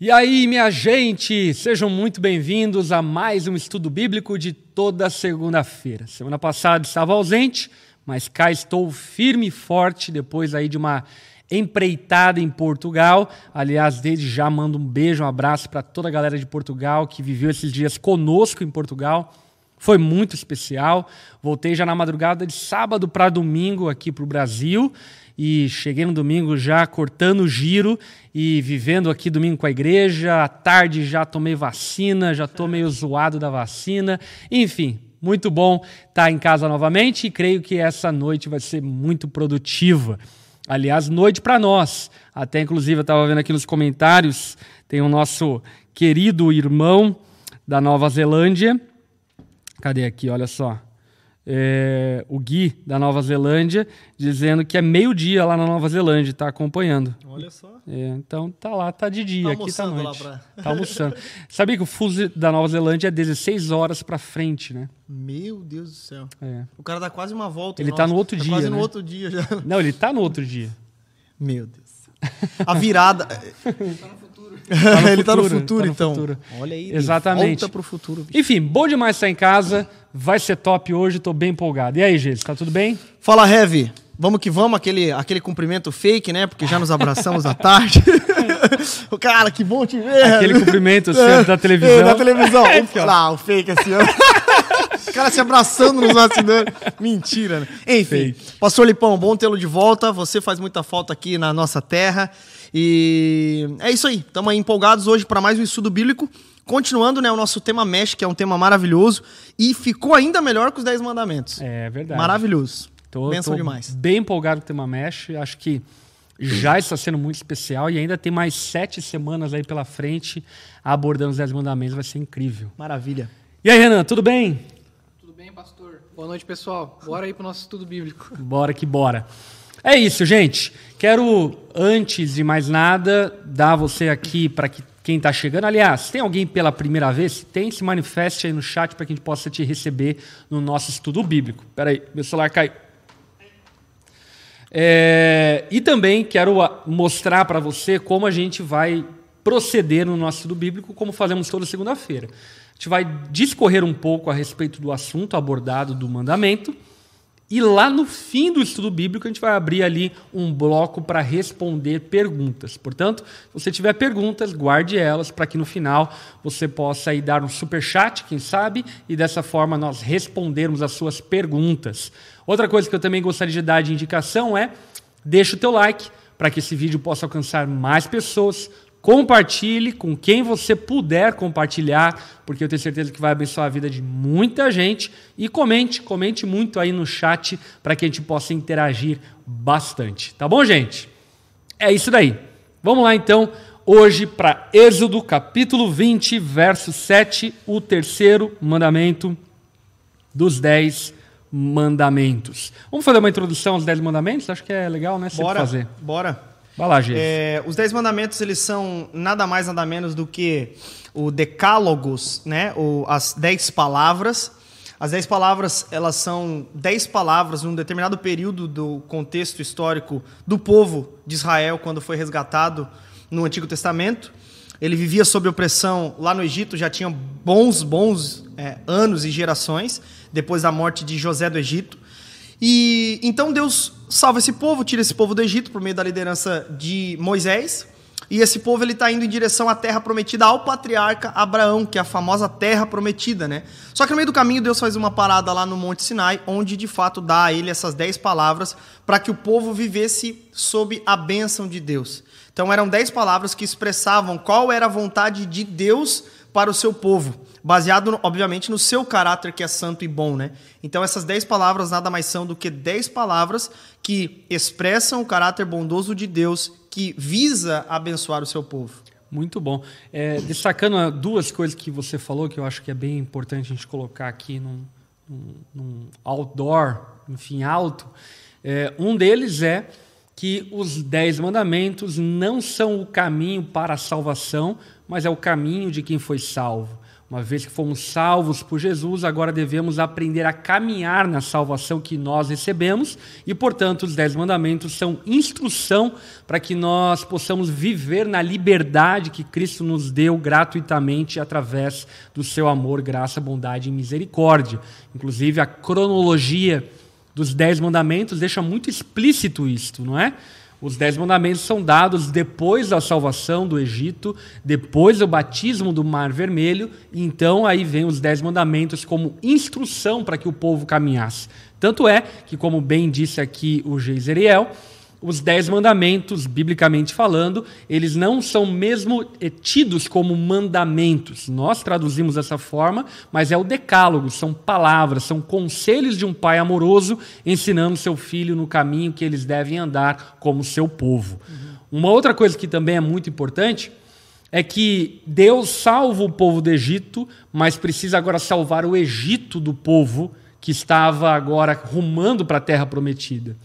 E aí, minha gente, sejam muito bem-vindos a mais um estudo bíblico de toda segunda-feira. Semana passada estava ausente, mas cá estou firme e forte depois aí de uma empreitada em Portugal. Aliás, desde já mando um beijo, um abraço para toda a galera de Portugal que viveu esses dias conosco em Portugal. Foi muito especial. Voltei já na madrugada de sábado para domingo aqui para o Brasil e cheguei no domingo já cortando o giro e vivendo aqui domingo com a igreja. À tarde já tomei vacina, já estou meio zoado da vacina. Enfim, muito bom estar em casa novamente e creio que essa noite vai ser muito produtiva. Aliás, noite para nós. Até inclusive eu estava vendo aqui nos comentários, tem o nosso querido irmão da Nova Zelândia. Cadê aqui? Olha só é, o Gui da Nova Zelândia, dizendo que é meio-dia lá na Nova Zelândia, está acompanhando. Olha só. É, então tá lá, tá de dia, tá aqui tá noite. Lá pra... Tá almoçando. Sabia que o fuso da Nova Zelândia é 16 horas para frente, né? Meu Deus do céu. É. O cara dá quase uma volta. Ele tá no outro tá dia. Quase né? no outro dia já. Não, ele tá no outro dia. Meu Deus. A virada. Tá ele tá no futuro, futuro, tá no então. futuro. Olha aí. Exatamente. Volta pro futuro. bicho. Enfim, bom demais estar em casa. Vai ser top hoje, tô bem empolgado. E aí, Gês, tá tudo bem? Fala, Heavy. Vamos que vamos, aquele, aquele cumprimento fake, né? Porque já nos abraçamos à tarde. o cara, que bom te ver. Aquele cumprimento sempre da televisão. É, da televisão. Aqui, ó. ah, o fake assim, ó. O cara se abraçando nos bastidores. Mentira, né? Enfim, Pastor Lipão, bom tê-lo de volta. Você faz muita falta aqui na nossa terra. E é isso aí. Estamos empolgados hoje para mais um estudo bíblico. Continuando, né, o nosso tema mesh, que é um tema maravilhoso. E ficou ainda melhor que os 10 mandamentos. É verdade. Maravilhoso. Tô, Benção tô demais. bem empolgado com o tema Mesh. Acho que já está sendo muito especial e ainda tem mais sete semanas aí pela frente abordando os Dez Mandamentos. Vai ser incrível. Maravilha. E aí, Renan, tudo bem? Tudo bem, pastor? Boa noite, pessoal. Bora aí pro nosso estudo bíblico. Bora que bora. É isso, gente. Quero, antes de mais nada, dar você aqui para que quem está chegando. Aliás, tem alguém pela primeira vez? Se tem, se manifeste aí no chat para que a gente possa te receber no nosso estudo bíblico. Espera aí, meu celular caiu. É, e também quero mostrar para você como a gente vai proceder no nosso estudo bíblico, como fazemos toda segunda-feira. A gente vai discorrer um pouco a respeito do assunto abordado do mandamento. E lá no fim do estudo bíblico, a gente vai abrir ali um bloco para responder perguntas. Portanto, se você tiver perguntas, guarde elas para que no final você possa aí dar um super chat, quem sabe, e dessa forma nós respondermos as suas perguntas. Outra coisa que eu também gostaria de dar de indicação é deixa o teu like para que esse vídeo possa alcançar mais pessoas. Compartilhe com quem você puder compartilhar, porque eu tenho certeza que vai abençoar a vida de muita gente. E comente, comente muito aí no chat para que a gente possa interagir bastante. Tá bom, gente? É isso daí. Vamos lá então, hoje para Êxodo capítulo 20, verso 7, o terceiro mandamento dos dez mandamentos. Vamos fazer uma introdução aos dez mandamentos? Acho que é legal, né? Sempre Bora. fazer. Bora. Vai lá, gente. É, os Dez Mandamentos, eles são nada mais, nada menos do que o Decálogos, né? O, as Dez Palavras. As Dez Palavras, elas são dez palavras num determinado período do contexto histórico do povo de Israel, quando foi resgatado no Antigo Testamento. Ele vivia sob opressão lá no Egito, já tinha bons, bons é, anos e gerações, depois da morte de José do Egito. E então Deus salva esse povo, tira esse povo do Egito por meio da liderança de Moisés. E esse povo ele está indo em direção à terra prometida ao patriarca Abraão, que é a famosa terra prometida, né? Só que no meio do caminho Deus faz uma parada lá no Monte Sinai, onde de fato dá a ele essas dez palavras para que o povo vivesse sob a bênção de Deus. Então eram dez palavras que expressavam qual era a vontade de Deus para o seu povo, baseado, obviamente, no seu caráter que é santo e bom, né? Então essas dez palavras nada mais são do que dez palavras que expressam o caráter bondoso de Deus que visa abençoar o seu povo. Muito bom. É, destacando ah, duas coisas que você falou, que eu acho que é bem importante a gente colocar aqui num, num- num outdoor, enfim, alto. É, um deles é que os dez mandamentos não são o caminho para a salvação, mas é o caminho de quem foi salvo. Uma vez que fomos salvos por Jesus, agora devemos aprender a caminhar na salvação que nós recebemos e, portanto, os Dez Mandamentos são instrução para que nós possamos viver na liberdade que Cristo nos deu gratuitamente através do seu amor, graça, bondade e misericórdia. Inclusive, a cronologia dos Dez Mandamentos deixa muito explícito isto, não é? Os dez mandamentos são dados depois da salvação do Egito, depois do batismo do Mar Vermelho, e então aí vem os dez mandamentos como instrução para que o povo caminhasse. Tanto é que, como bem disse aqui o Geiseriel, os dez mandamentos, biblicamente falando, eles não são mesmo eh, tidos como mandamentos. Nós traduzimos dessa forma, mas é o decálogo, são palavras, são conselhos de um pai amoroso ensinando seu filho no caminho que eles devem andar como seu povo. Uhum. Uma outra coisa que também é muito importante é que Deus salva o povo do Egito, mas precisa agora salvar o Egito do povo que estava agora rumando para a terra prometida.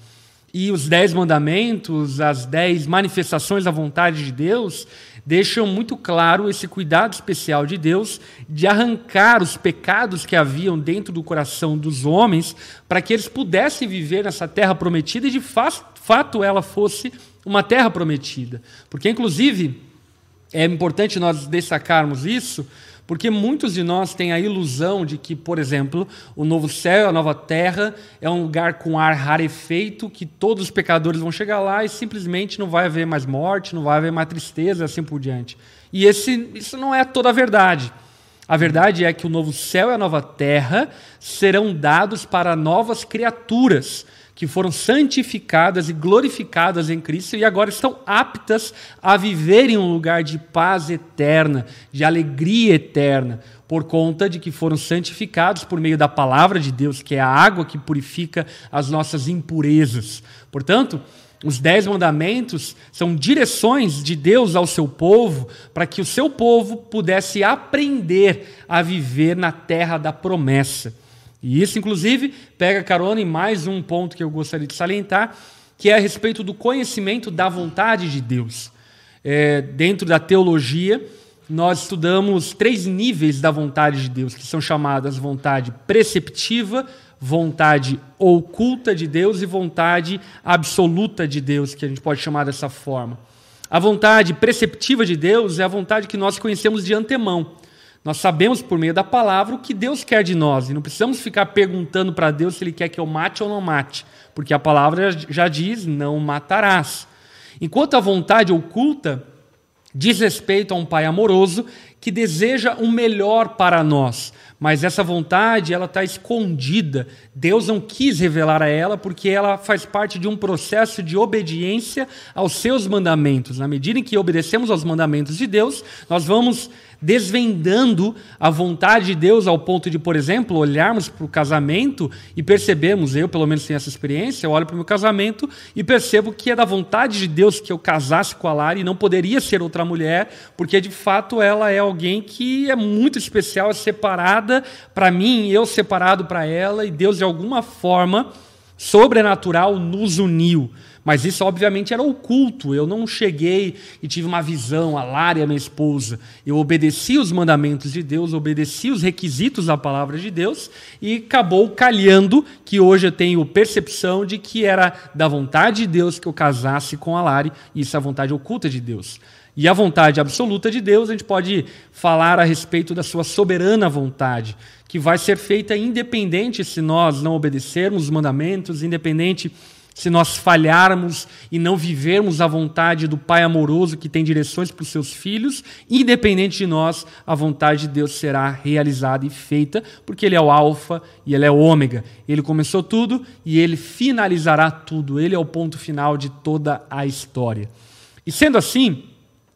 E os dez mandamentos, as dez manifestações da vontade de Deus, deixam muito claro esse cuidado especial de Deus de arrancar os pecados que haviam dentro do coração dos homens para que eles pudessem viver nessa terra prometida e de fato ela fosse uma terra prometida. Porque, inclusive, é importante nós destacarmos isso, porque muitos de nós têm a ilusão de que, por exemplo, o novo céu, a nova terra, é um lugar com ar rarefeito, que todos os pecadores vão chegar lá e simplesmente não vai haver mais morte, não vai haver mais tristeza, assim por diante. E esse, isso não é toda a verdade. A verdade é que o novo céu e a nova terra serão dados para novas criaturas que foram santificadas e glorificadas em Cristo e agora estão aptas a viver em um lugar de paz eterna, de alegria eterna, por conta de que foram santificados por meio da palavra de Deus, que é a água que purifica as nossas impurezas. Portanto, os dez mandamentos são direções de Deus ao seu povo para que o seu povo pudesse aprender a viver na terra da promessa. E isso, inclusive, pega carona em mais um ponto que eu gostaria de salientar, que é a respeito do conhecimento da vontade de Deus. É, dentro da teologia, nós estudamos três níveis da vontade de Deus, que são chamadas vontade preceptiva, vontade oculta de Deus e vontade absoluta de Deus, que a gente pode chamar dessa forma. A vontade preceptiva de Deus é a vontade que nós conhecemos de antemão. Nós sabemos por meio da palavra o que Deus quer de nós e não precisamos ficar perguntando para Deus se Ele quer que eu mate ou não mate, porque a palavra já diz: não matarás. Enquanto a vontade oculta diz respeito a um pai amoroso que deseja o melhor para nós, mas essa vontade ela está escondida. Deus não quis revelar a ela porque ela faz parte de um processo de obediência aos seus mandamentos. Na medida em que obedecemos aos mandamentos de Deus, nós vamos desvendando a vontade de Deus ao ponto de, por exemplo, olharmos para o casamento e percebemos, eu pelo menos tenho essa experiência, eu olho para o meu casamento e percebo que é da vontade de Deus que eu casasse com a Lara e não poderia ser outra mulher, porque de fato ela é alguém que é muito especial, é separada para mim, eu separado para ela, e Deus de alguma forma sobrenatural nos uniu. Mas isso, obviamente, era oculto. Eu não cheguei e tive uma visão, a Lara, minha esposa. Eu obedeci os mandamentos de Deus, obedeci os requisitos da palavra de Deus e acabou calhando que hoje eu tenho percepção de que era da vontade de Deus que eu casasse com a Lari, e isso é a vontade oculta de Deus. E a vontade absoluta de Deus, a gente pode falar a respeito da sua soberana vontade, que vai ser feita independente se nós não obedecermos os mandamentos, independente se nós falharmos e não vivermos a vontade do Pai amoroso que tem direções para os seus filhos, independente de nós, a vontade de Deus será realizada e feita, porque Ele é o Alfa e Ele é o Ômega. Ele começou tudo e Ele finalizará tudo. Ele é o ponto final de toda a história. E sendo assim,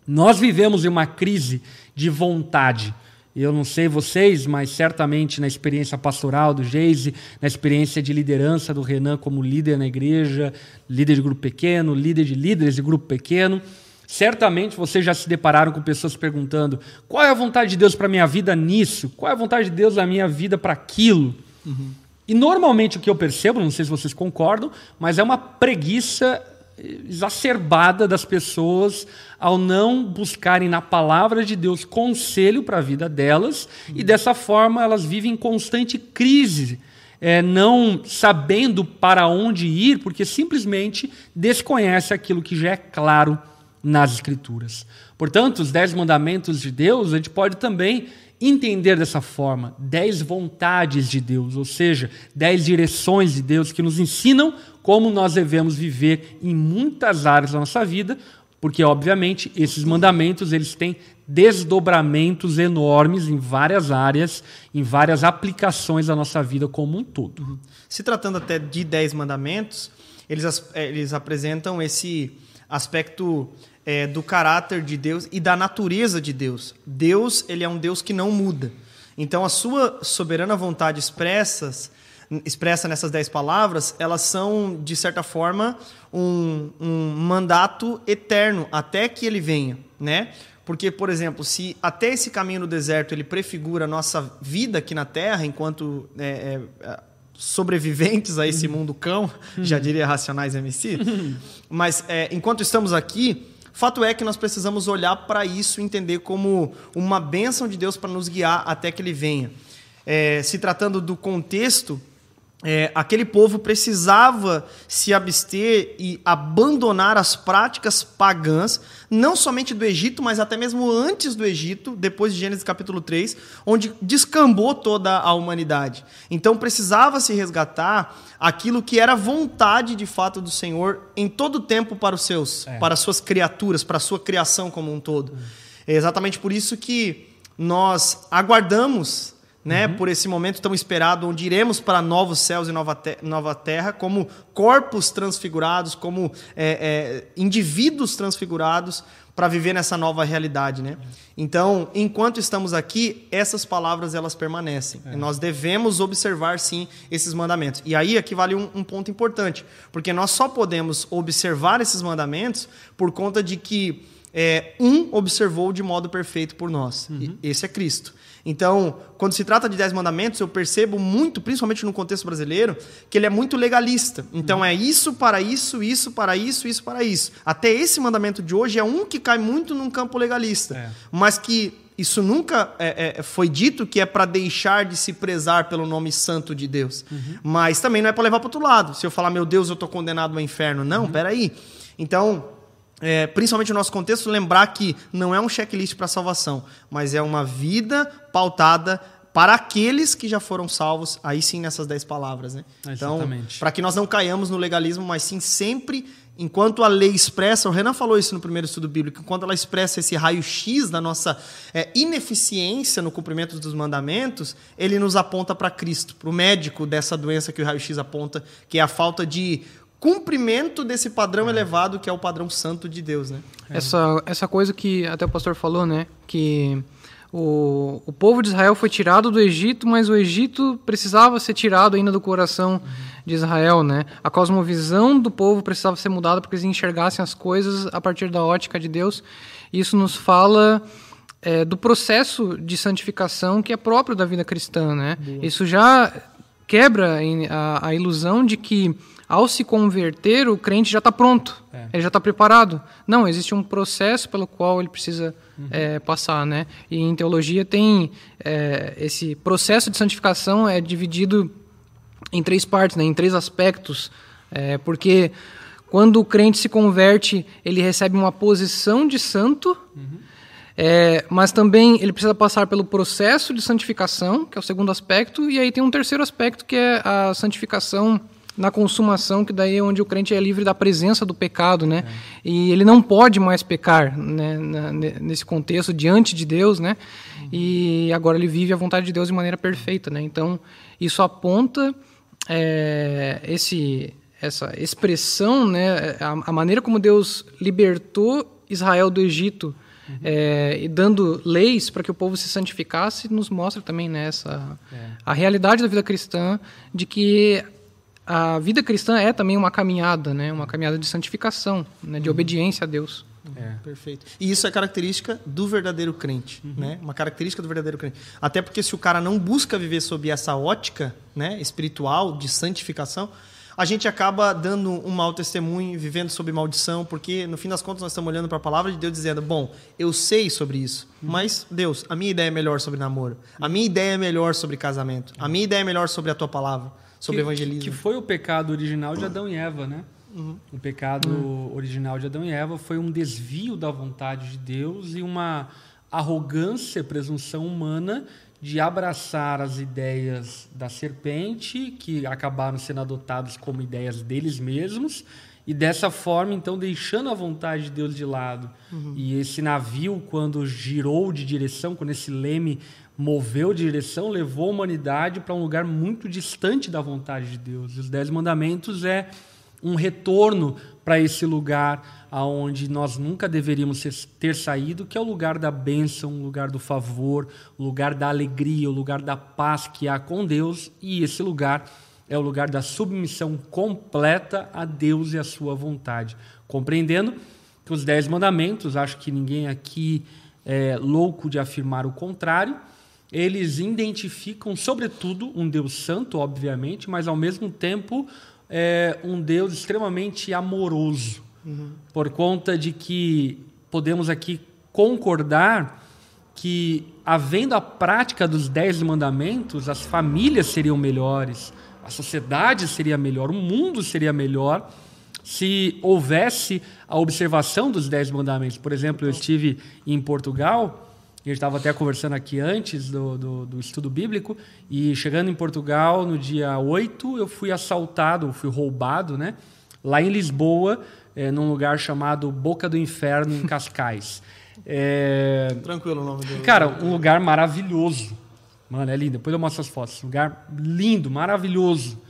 nós vivemos em uma crise de vontade. Eu não sei vocês, mas certamente na experiência pastoral do Geise, na experiência de liderança do Renan como líder na igreja, líder de grupo pequeno, líder de líderes de grupo pequeno, certamente vocês já se depararam com pessoas perguntando: qual é a vontade de Deus para a minha vida nisso? Qual é a vontade de Deus na minha vida para aquilo? Uhum. E normalmente o que eu percebo, não sei se vocês concordam, mas é uma preguiça exacerbada das pessoas ao não buscarem na palavra de Deus conselho para a vida delas e dessa forma elas vivem em constante crise, é, não sabendo para onde ir, porque simplesmente desconhece aquilo que já é claro nas Escrituras. Portanto, os dez mandamentos de Deus, a gente pode também entender dessa forma dez vontades de Deus, ou seja, dez direções de Deus que nos ensinam como nós devemos viver em muitas áreas da nossa vida, porque obviamente esses mandamentos eles têm desdobramentos enormes em várias áreas, em várias aplicações da nossa vida como um todo. Se tratando até de dez mandamentos, eles, eles apresentam esse aspecto é, do caráter de Deus e da natureza de Deus. Deus ele é um Deus que não muda. Então, a sua soberana vontade expressas, expressa nessas dez palavras, elas são, de certa forma, um, um mandato eterno, até que ele venha. Né? Porque, por exemplo, se até esse caminho no deserto ele prefigura a nossa vida aqui na Terra, enquanto é, é, sobreviventes a esse mundo cão, já diria Racionais MC, mas é, enquanto estamos aqui, Fato é que nós precisamos olhar para isso e entender como uma bênção de Deus para nos guiar até que Ele venha. É, se tratando do contexto, é, aquele povo precisava se abster e abandonar as práticas pagãs, não somente do Egito, mas até mesmo antes do Egito, depois de Gênesis capítulo 3, onde descambou toda a humanidade. Então precisava se resgatar aquilo que era vontade de fato do Senhor em todo o tempo para os seus, é. para as suas criaturas, para a sua criação como um todo. É exatamente por isso que nós aguardamos né, uhum. por esse momento tão esperado, onde iremos para novos céus e nova, te nova terra, como corpos transfigurados, como é, é, indivíduos transfigurados, para viver nessa nova realidade, né? Então, enquanto estamos aqui, essas palavras elas permanecem. É. nós devemos observar sim esses mandamentos. E aí aqui vale um, um, ponto importante, porque nós só podemos observar esses mandamentos por conta de que é, um observou de modo perfeito por nós. Uhum. esse é Cristo. Então, quando se trata de dez mandamentos, eu percebo muito, principalmente no contexto brasileiro, que ele é muito legalista. Então, é isso para isso, isso para isso, isso para isso. Até esse mandamento de hoje é um que cai muito num campo legalista, é. mas que isso nunca é, é, foi dito que é para deixar de se prezar pelo nome santo de Deus. Uhum. Mas também não é para levar para outro lado. Se eu falar, meu Deus, eu estou condenado ao inferno. Não, uhum. peraí. Então, é, principalmente no nosso contexto, lembrar que não é um checklist para salvação, mas é uma vida pautada para aqueles que já foram salvos, aí sim nessas dez palavras. Né? Então, para que nós não caiamos no legalismo, mas sim sempre, enquanto a lei expressa, o Renan falou isso no primeiro estudo bíblico, enquanto ela expressa esse raio-x da nossa é, ineficiência no cumprimento dos mandamentos, ele nos aponta para Cristo, para o médico dessa doença que o raio-x aponta, que é a falta de cumprimento desse padrão é. elevado que é o padrão santo de Deus, né? Essa, essa coisa que até o pastor falou, né? Que o, o povo de Israel foi tirado do Egito, mas o Egito precisava ser tirado ainda do coração uhum. de Israel, né? A cosmovisão do povo precisava ser mudada para que eles enxergassem as coisas a partir da ótica de Deus. Isso nos fala é, do processo de santificação que é próprio da vida cristã, né? Boa. Isso já quebra a, a ilusão de que ao se converter, o crente já está pronto, é. ele já está preparado. Não, existe um processo pelo qual ele precisa uhum. é, passar, né? E em teologia tem é, esse processo de santificação é dividido em três partes, né? Em três aspectos, é, porque quando o crente se converte, ele recebe uma posição de santo. Uhum. É, mas também ele precisa passar pelo processo de santificação, que é o segundo aspecto, e aí tem um terceiro aspecto que é a santificação na consumação, que daí é onde o crente é livre da presença do pecado, né? É. E ele não pode mais pecar, né? Na, nesse contexto diante de Deus, né? Uhum. E agora ele vive a vontade de Deus de maneira perfeita, né? Então isso aponta é, esse essa expressão, né? A, a, maneira como Deus libertou Israel do Egito. Uhum. É, e dando leis para que o povo se santificasse, nos mostra também nessa né, é. a realidade da vida cristã de que a vida cristã é também uma caminhada, né? Uma caminhada de santificação, né? de uhum. obediência a Deus. É. Perfeito. E isso é característica do verdadeiro crente, uhum. né? Uma característica do verdadeiro crente. Até porque se o cara não busca viver sob essa ótica, né, espiritual de santificação, a gente acaba dando um mau testemunho, vivendo sob maldição, porque no fim das contas nós estamos olhando para a palavra de Deus dizendo: Bom, eu sei sobre isso, mas Deus, a minha ideia é melhor sobre namoro, a minha ideia é melhor sobre casamento, a minha ideia é melhor sobre a tua palavra, sobre que, evangelismo. Que foi o pecado original de Adão e Eva, né? Uhum. O pecado uhum. original de Adão e Eva foi um desvio da vontade de Deus e uma arrogância, presunção humana de abraçar as ideias da serpente, que acabaram sendo adotadas como ideias deles mesmos, e dessa forma, então, deixando a vontade de Deus de lado. Uhum. E esse navio, quando girou de direção, quando esse leme moveu de direção, levou a humanidade para um lugar muito distante da vontade de Deus. Os Dez Mandamentos é um retorno para esse lugar aonde nós nunca deveríamos ter saído, que é o lugar da bênção, o lugar do favor, o lugar da alegria, o lugar da paz que há com Deus, e esse lugar é o lugar da submissão completa a Deus e a sua vontade. Compreendendo que os dez mandamentos, acho que ninguém aqui é louco de afirmar o contrário, eles identificam, sobretudo, um Deus santo, obviamente, mas ao mesmo tempo é um Deus extremamente amoroso, uhum. por conta de que podemos aqui concordar que, havendo a prática dos dez mandamentos, as famílias seriam melhores, a sociedade seria melhor, o mundo seria melhor se houvesse a observação dos dez mandamentos. Por exemplo, eu estive em Portugal a gente estava até conversando aqui antes do, do, do, estudo bíblico, e chegando em Portugal, no dia 8, eu fui assaltado, fui roubado, né? Lá em Lisboa, é, num lugar chamado Boca do Inferno, em Cascais. É... Tranquilo o nome dele. Cara, um lugar maravilhoso. Mano, é lindo. Depois eu mostro as fotos. Lugar lindo, maravilhoso.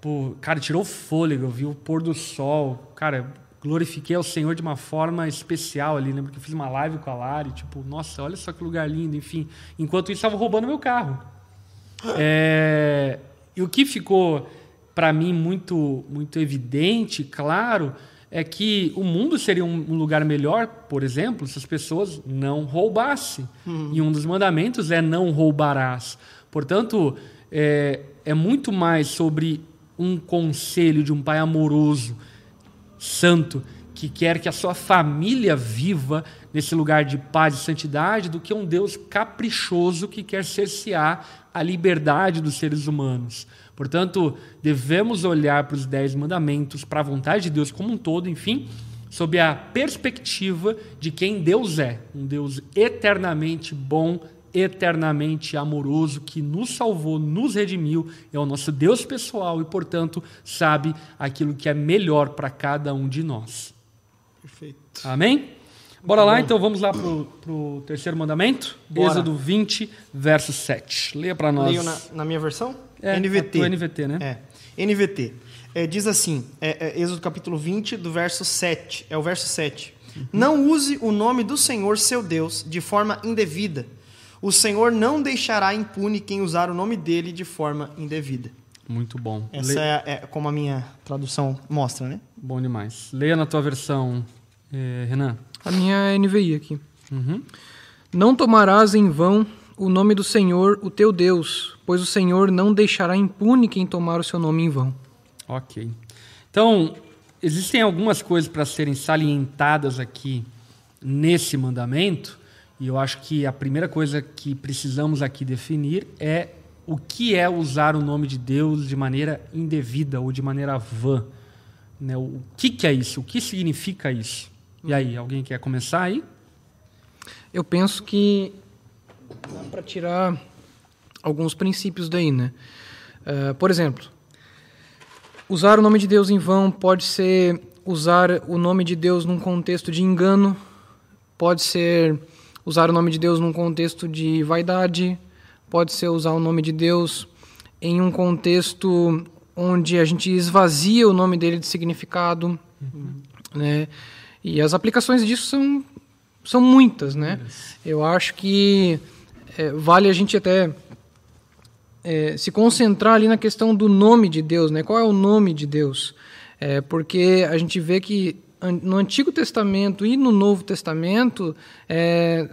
Pô, cara, tirou fôlego, viu o pôr do sol. Cara, glorifiquei ao Senhor de uma forma especial ali. Lembro que eu fiz uma live com a Lari, tipo, nossa, olha só que lugar lindo, enfim. Enquanto isso, estava roubando meu carro. É, e o que ficou para mim muito, muito evidente, claro, é que o mundo seria um lugar melhor, por exemplo, se as pessoas não roubassem. Uhum. E um dos mandamentos é não roubarás. Portanto, é, é muito mais sobre um conselho de um pai amoroso santo que quer que a sua família viva nesse lugar de paz e santidade do que um Deus caprichoso que quer cercear a liberdade dos seres humanos. Portanto, devemos olhar para os dez mandamentos, para a vontade de Deus como um todo, enfim, sob a perspectiva de quem Deus é, um Deus eternamente bom, eternamente amoroso, que nos salvou, nos redimiu, é o nosso Deus pessoal e, portanto, sabe aquilo que é melhor para cada um de nós. Perfeito. Amém? Bora lá, então vamos lá para o terceiro mandamento, Bora. Êxodo 20, verso 7. Leia para nós. Leio na, na, minha versão? É, NVT. É NVT, né? É. NVT. É, diz assim, é, é, Êxodo capítulo 20, do verso 7. É o verso 7. Uhum. Não use o nome do Senhor, seu Deus, de forma indevida o Senhor não deixará impune quem usar o nome dele de forma indevida. Muito bom. Essa Le... é, é, como a minha tradução mostra, né? Bom demais. Leia na tua versão, eh, Renan. A minha é NVI aqui. Uhum. Não tomarás em vão o nome do Senhor, o teu Deus, pois o Senhor não deixará impune quem tomar o seu nome em vão. Ok. Então, existem algumas coisas para serem salientadas aqui nesse mandamento e eu acho que a primeira coisa que precisamos aqui definir é o que é usar o nome de Deus de maneira indevida ou de maneira vã. Né? O que, que é isso? O que significa isso? E aí, alguém quer começar aí? Eu penso que dá para tirar alguns princípios daí, né? Uh, por exemplo, usar o nome de Deus em vão pode ser usar o nome de Deus num contexto de engano, pode ser usar o nome de Deus num contexto de vaidade, pode ser usar o nome de Deus em um contexto onde a gente esvazia o nome dele de significado, uhum. né? E as aplicações disso são, são muitas, né? Eu acho que é, vale a gente até é, se concentrar ali na questão do nome de Deus, né? Qual é o nome de Deus? É, porque a gente vê que no Antigo Testamento e no Novo Testamento, é,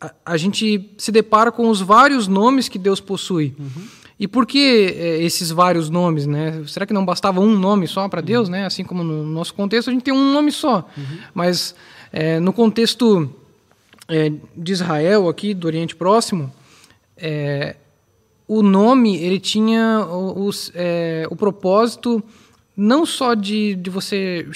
a, a, gente se depara com os vários nomes que Deus possui. Uhum. E por que é, esses vários nomes, né? Será que não bastava um nome só para Deus, né? Assim como no nosso contexto a gente tem um nome só, uhum. mas é, no contexto é, de Israel aqui do Oriente Próximo, é, o nome ele tinha o, o, é, o propósito não só de, de você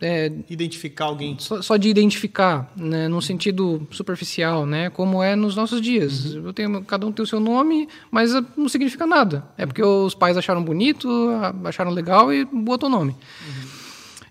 é, identificar alguém. Só, só, de identificar, né, num sentido superficial, né, como é nos nossos dias. Uhum. Eu tenho, cada um tem o seu nome, mas não significa nada. É porque os pais acharam bonito, acharam legal e botou o nome. Uhum.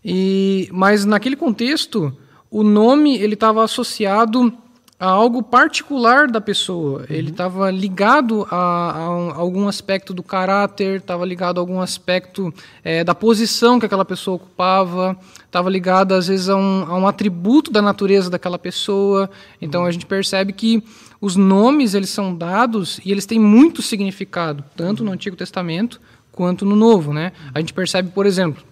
E, mas naquele contexto, o nome ele estava associado a algo particular da pessoa. Uhum. Ele estava ligado a, a, algum aspecto do caráter, estava ligado a algum aspecto é, da posição que aquela pessoa ocupava, estava ligado às vezes a um, a um, atributo da natureza daquela pessoa. Então uhum. a gente percebe que os nomes eles são dados e eles têm muito significado, tanto uhum. no Antigo Testamento quanto no Novo, né? A gente percebe, por exemplo,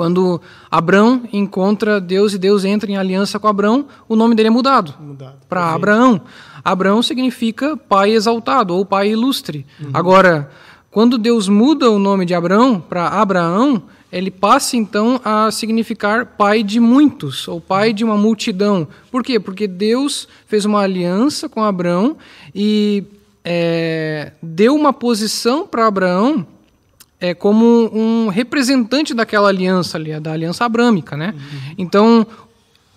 quando Abrão encontra Deus e Deus entra em aliança com Abrão, o nome dele é mudado, mudado. para Abraão. Abraão significa pai exaltado ou pai ilustre. Uhum. Agora, quando Deus muda o nome de Abrão para Abraão, ele passa então a significar pai de muitos, ou pai de uma multidão. Por quê? Porque Deus fez uma aliança com Abraão e é, deu uma posição para Abraão é, como um representante daquela aliança ali, da aliança abrâmica, né? Uhum. Então,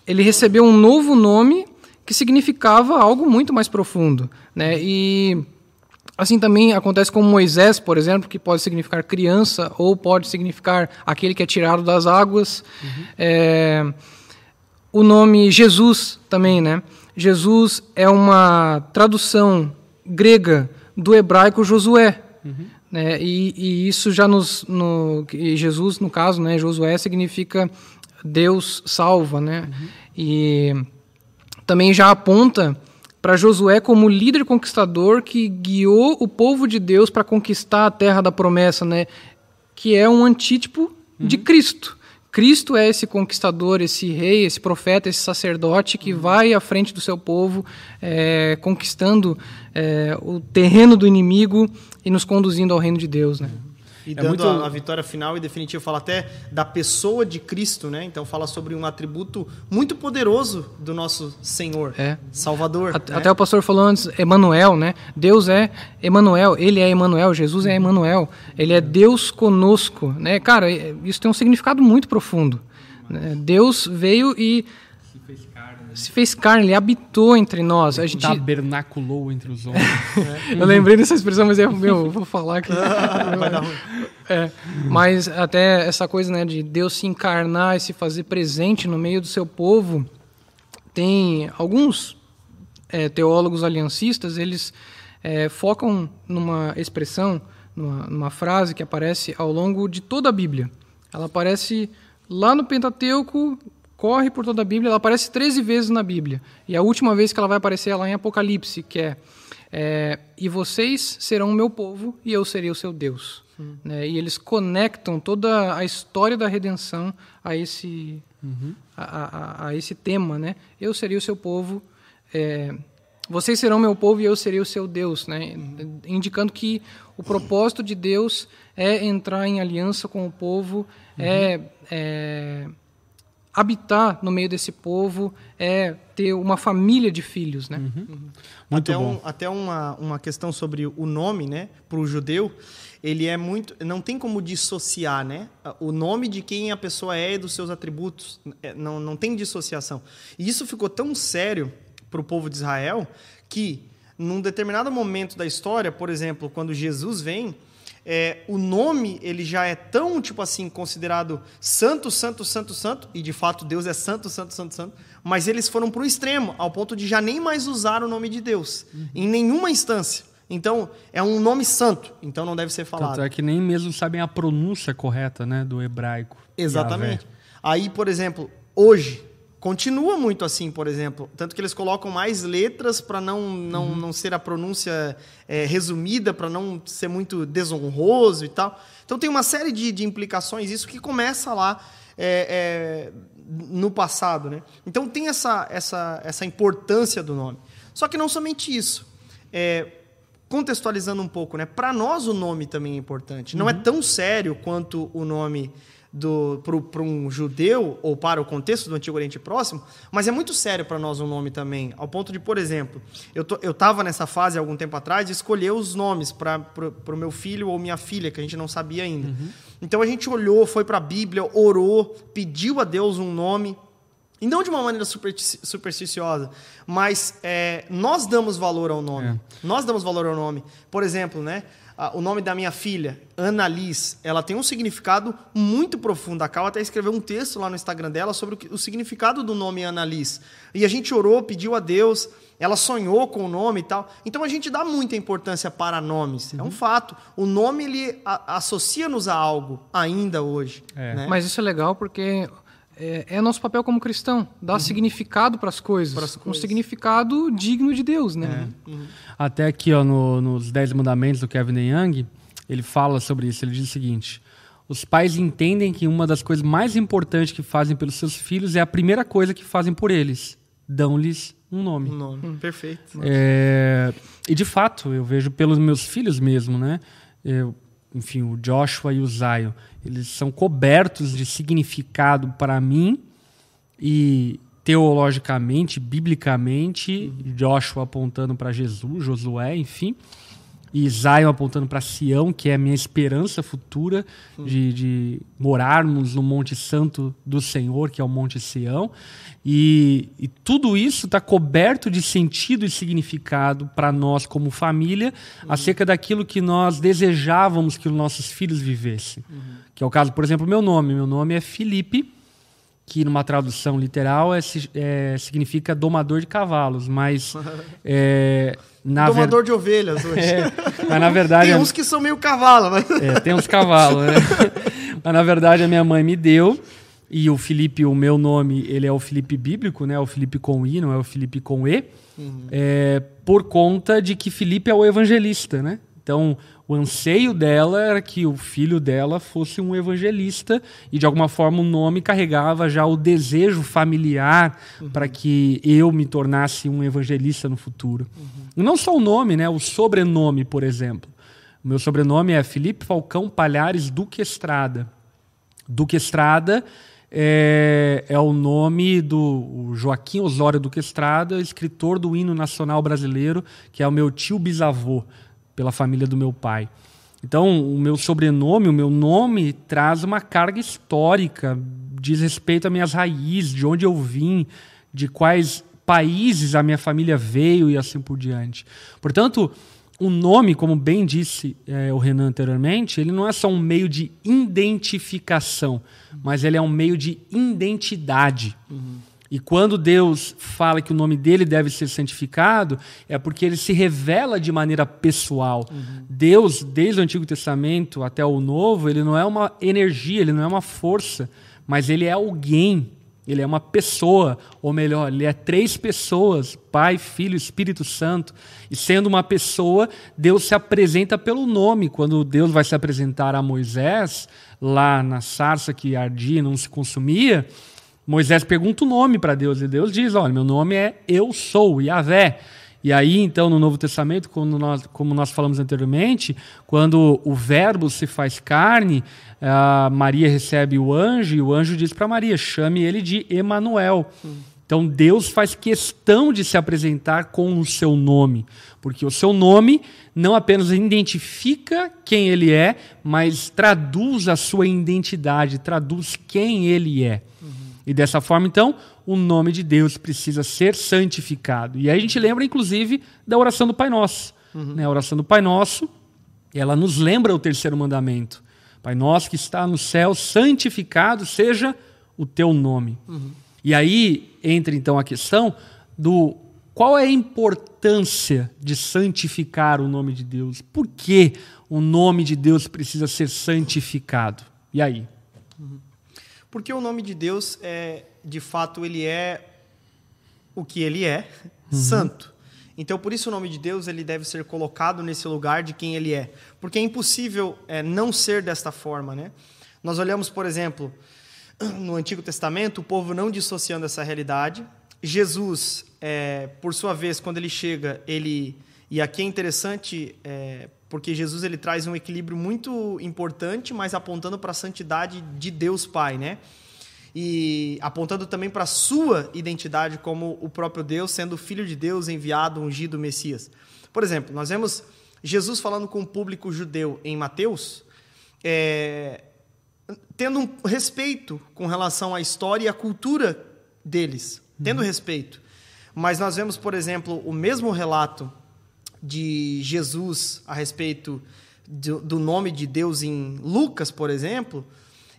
ele recebeu um novo nome que significava algo muito mais profundo, né? E assim também acontece com Moisés, por exemplo, que pode significar criança ou pode significar aquele que é tirado das águas. Uhum. É, o nome Jesus também, né? Jesus é uma tradução grega do hebraico Josué. Uhum. Né? E, e, isso já nos. No, Jesus, no caso, né, Josué significa Deus salva. Né? Uhum. E também já aponta para Josué como líder conquistador que guiou o povo de Deus para conquistar a terra da promessa, né? que é um antítipo uhum. de Cristo. Cristo é esse conquistador, esse rei, esse profeta, esse sacerdote que uhum. vai à frente do seu povo, é, conquistando é, o terreno do inimigo e nos conduzindo ao reino de Deus, né? E é dando muito... a, a, vitória final e definitiva, fala até da pessoa de Cristo, né? Então fala sobre um atributo muito poderoso do nosso Senhor, é. Salvador. At, né? Até o pastor falou antes, Emanuel, né? Deus é Emanuel, ele é Emanuel, Jesus é Emanuel, ele é Deus conosco, né? Cara, é, isso tem um significado muito profundo. Né? Deus veio e se fez carne, ele habitou entre nós. A gente tabernaculou entre os homens. é. Eu lembrei dessa expressão, mas eu, meu, vou falar que vai dar ruim. É, mas até essa coisa, né, de Deus se encarnar e se fazer presente no meio do seu povo, tem alguns é, teólogos aliancistas, eles é, focam numa expressão, numa, numa frase que aparece ao longo de toda a Bíblia. Ela aparece lá no Pentateuco, corre por toda a Bíblia, ela aparece 13 vezes na Bíblia. E a última vez que ela vai aparecer é lá em Apocalipse, que é, é E vocês serão o meu povo e eu serei o seu Deus. Hum. Né? E eles conectam toda a história da redenção a esse, uhum. a, a, a, esse tema. Né? Eu serei o seu povo, é, vocês serão meu povo e eu serei o seu Deus. Né? Indicando que o propósito de Deus é entrar em aliança com o povo, uhum. é, é habitar no meio desse povo é ter uma família de filhos, né? Uhum. Uhum. Muito até bom. Um, até uma, uma questão sobre o nome, né? Para o judeu, ele é muito, não tem como dissociar, né? O nome de quem a pessoa é e dos seus atributos, é, não, não tem dissociação. E isso ficou tão sério para o povo de Israel que, num determinado momento da história, por exemplo, quando Jesus vem, é, o nome ele já é tão tipo assim considerado santo, santo, santo, santo e de fato Deus é santo, santo, santo, santo. Mas eles foram para o extremo ao ponto de já nem mais usar o nome de Deus uhum. em nenhuma instância. Então é um nome santo, então não deve ser falado. Tanto é que nem mesmo sabem a pronúncia correta, né, do hebraico. Exatamente. Aí, por exemplo, hoje Continua muito assim, por exemplo. Tanto que eles colocam mais letras para não, não, uhum. não ser a pronúncia é, resumida, para não ser muito desonroso e tal. Então tem uma série de, de implicações, isso que começa lá é, é, no passado. Né? Então tem essa, essa, essa importância do nome. Só que não somente isso. É, contextualizando um pouco, né? Para nós o nome também é importante. Não é tão sério quanto o nome para um judeu ou para o contexto do Antigo Oriente Próximo, mas é muito sério para nós um nome também, ao ponto de, por exemplo, eu estava nessa fase algum tempo atrás de escolher os nomes para o meu filho ou minha filha, que a gente não sabia ainda. Uhum. Então a gente olhou, foi para a Bíblia, orou, pediu a Deus um nome, e não de uma maneira supersticiosa, mas é, nós damos valor ao nome. É. Nós damos valor ao nome. Por exemplo, né? O nome da minha filha, Annalise, ela tem um significado muito profundo. A Cal até escreveu um texto lá no Instagram dela sobre o, o significado do nome Annalise. E a gente orou, pediu a Deus, ela sonhou com o nome e tal. Então a gente dá muita importância para nomes. Uhum. É um uhum. fato. O nome ele associa-nos a algo ainda hoje. É. Né? Mas isso é legal porque é, é, nosso papel como cristão, dar uhum. significado para as coisas, coisas, um significado digno de Deus, né? É. Uhum. Até aqui, ó, no, nos Dez Mandamentos do Kevin Young, ele fala sobre isso. Ele diz o seguinte: os pais entendem que uma das coisas mais importantes que fazem pelos seus filhos é a primeira coisa que fazem por eles, dão-lhes um nome. Um nome, hum. perfeito. É, e de fato, eu vejo pelos meus filhos mesmo, né? Eu, enfim, o Joshua e o Zion eles são cobertos de significado para mim e teologicamente, biblicamente, Joshua apontando para Jesus, Josué, enfim, e Zion apontando para Sião, que é a minha esperança futura de, de, morarmos no Monte Santo do Senhor, que é o Monte Sião. E, e tudo isso está coberto de sentido e significado para nós como família, uhum. acerca daquilo que nós desejávamos que os nossos filhos vivessem. Uhum. Que é o caso, por exemplo, meu nome. Meu nome é Felipe, que numa tradução literal é, é significa domador de cavalos, mas é, domador ver... de ovelhas hoje. É, mas na verdade tem uns que são meio cavalo, mas é, tem uns cavalos, né? mas na verdade a minha mãe me deu e o Felipe, o meu nome, ele é o Felipe bíblico, né? O Felipe com I, não é o Felipe com E, uhum. é, por conta de que Felipe é o evangelista, né? Então, o anseio dela era que o filho dela fosse um evangelista e, de alguma forma, o nome carregava já o desejo familiar uhum. para que eu me tornasse um evangelista no futuro. Uhum. Não só o nome, né? O sobrenome, por exemplo. O meu sobrenome é Felipe Falcão Palhares Duque Estrada. Duque Estrada é, é, o nome do Joaquim Osório Duque Estrada, escritor do hino nacional brasileiro, que é o meu tio bisavô pela família do meu pai. Então, o meu sobrenome, o meu nome traz uma carga histórica, diz respeito às minhas raízes, de onde eu vim, de quais países a minha família veio e assim por diante. Portanto, o nome, como bem disse é, o Renan anteriormente, ele não é só um meio de identificação, mas ele é um meio de identidade. Uhum. E quando Deus fala que o nome dele deve ser santificado, é porque ele se revela de maneira pessoal. Uhum. Deus, desde o Antigo Testamento até o Novo, ele não é uma energia, ele não é uma força, mas ele é alguém. Ele é uma pessoa, ou melhor, ele é três pessoas: Pai, Filho, Espírito Santo. E sendo uma pessoa, Deus se apresenta pelo nome. Quando Deus vai se apresentar a Moisés, lá na sarça que ardia e não se consumia, Moisés pergunta o nome para Deus e Deus diz: Olha, meu nome é Eu Sou, Yahvé. E aí, então, no Novo Testamento, quando nós, como nós falamos anteriormente, quando o Verbo se faz carne, Maria recebe o anjo e o anjo diz para Maria: chame ele de Emanuel. Então Deus faz questão de se apresentar com o seu nome, porque o seu nome não apenas identifica quem ele é, mas traduz a sua identidade, traduz quem ele é. E dessa forma, então, o nome de Deus precisa ser santificado. E aí a gente lembra, inclusive, da oração do Pai Nosso. Uhum. Né? A oração do Pai Nosso, ela nos lembra o terceiro mandamento. Pai nosso que está no céu, santificado seja o teu nome. Uhum. E aí entra então a questão do qual é a importância de santificar o nome de Deus? Por que o nome de Deus precisa ser santificado? E aí? Porque o nome de Deus é, de fato, ele é o que ele é, uhum. santo. Então, por isso o nome de Deus ele deve ser colocado nesse lugar de quem ele é, porque é impossível é, não ser desta forma, né? Nós olhamos, por exemplo, no Antigo Testamento, o povo não dissociando essa realidade. Jesus, é, por sua vez, quando ele chega, ele E aqui é interessante é, porque Jesus ele traz um equilíbrio muito importante, mas apontando para a santidade de Deus Pai, né? E apontando também para a sua identidade como o próprio Deus, sendo filho de Deus, enviado, ungido, Messias. Por exemplo, nós vemos Jesus falando com o público judeu em Mateus, é, tendo um respeito com relação à história e à cultura deles, tendo uhum. respeito. Mas nós vemos, por exemplo, o mesmo relato de Jesus a respeito do, do nome de Deus em Lucas, por exemplo,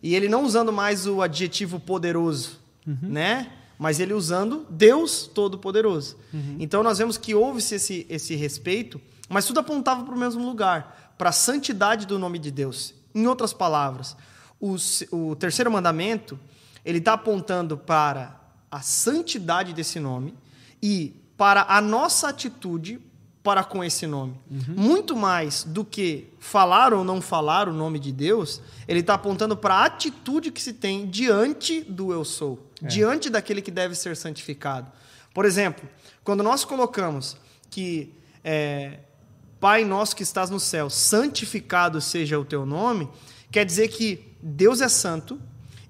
e ele não usando mais o adjetivo poderoso, uhum. né? Mas ele usando Deus Todo-Poderoso. Uhum. Então nós vemos que houve-se esse, esse respeito, mas tudo apontava para o mesmo lugar, para a santidade do nome de Deus. Em outras palavras, o, o terceiro mandamento ele está apontando para a santidade desse nome e para a nossa atitude para com esse nome. Uhum. Muito mais do que falar ou não falar o nome de Deus, ele está apontando para a atitude que se tem diante do eu sou, é. diante daquele que deve ser santificado. Por exemplo, quando nós colocamos que é, Pai nosso que estás no céu, santificado seja o teu nome, quer dizer que Deus é santo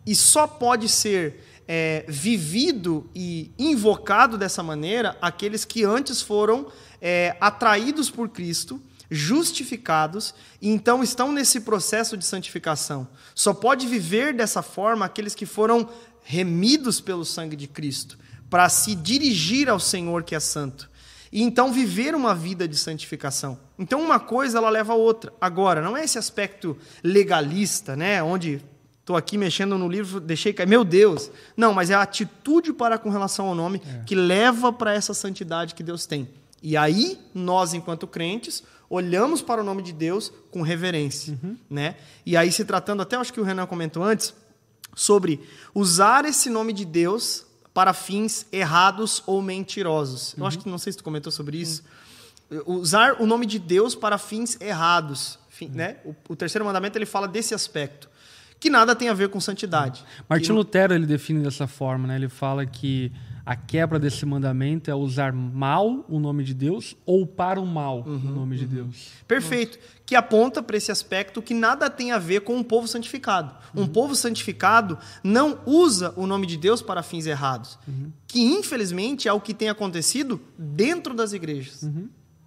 e só pode ser é, vivido e invocado dessa maneira aqueles que antes foram é, atraídos por Cristo, justificados e então estão nesse processo de santificação. Só pode viver dessa forma aqueles que foram remidos pelo sangue de Cristo, para se dirigir ao Senhor que é santo. E então viver uma vida de santificação. Então uma coisa ela leva a outra. Agora, não é esse aspecto legalista, né, onde Estou aqui mexendo no livro, deixei cair. Meu Deus! Não, mas é a atitude para com relação ao nome é. que leva para essa santidade que Deus tem. E aí, nós, enquanto crentes, olhamos para o nome de Deus com reverência. Uhum. Né? E aí, se tratando, até acho que o Renan comentou antes, sobre usar esse nome de Deus para fins errados ou mentirosos. Uhum. Eu acho que não sei se tu comentou sobre isso. Uhum. Usar o nome de Deus para fins errados. Fim, né? o, o terceiro mandamento ele fala desse aspecto que nada tem a ver com santidade. Martin que... Lutero ele define dessa forma, né? Ele fala que a quebra desse mandamento é usar mal o nome de Deus ou para o mal uhum, o nome de uhum. Deus. Perfeito. Nossa. Que aponta para esse aspecto que nada tem a ver com um povo santificado. Uhum. Um povo santificado não usa o nome de Deus para fins errados. Uhum. Que, infelizmente, é o que tem acontecido dentro das igrejas.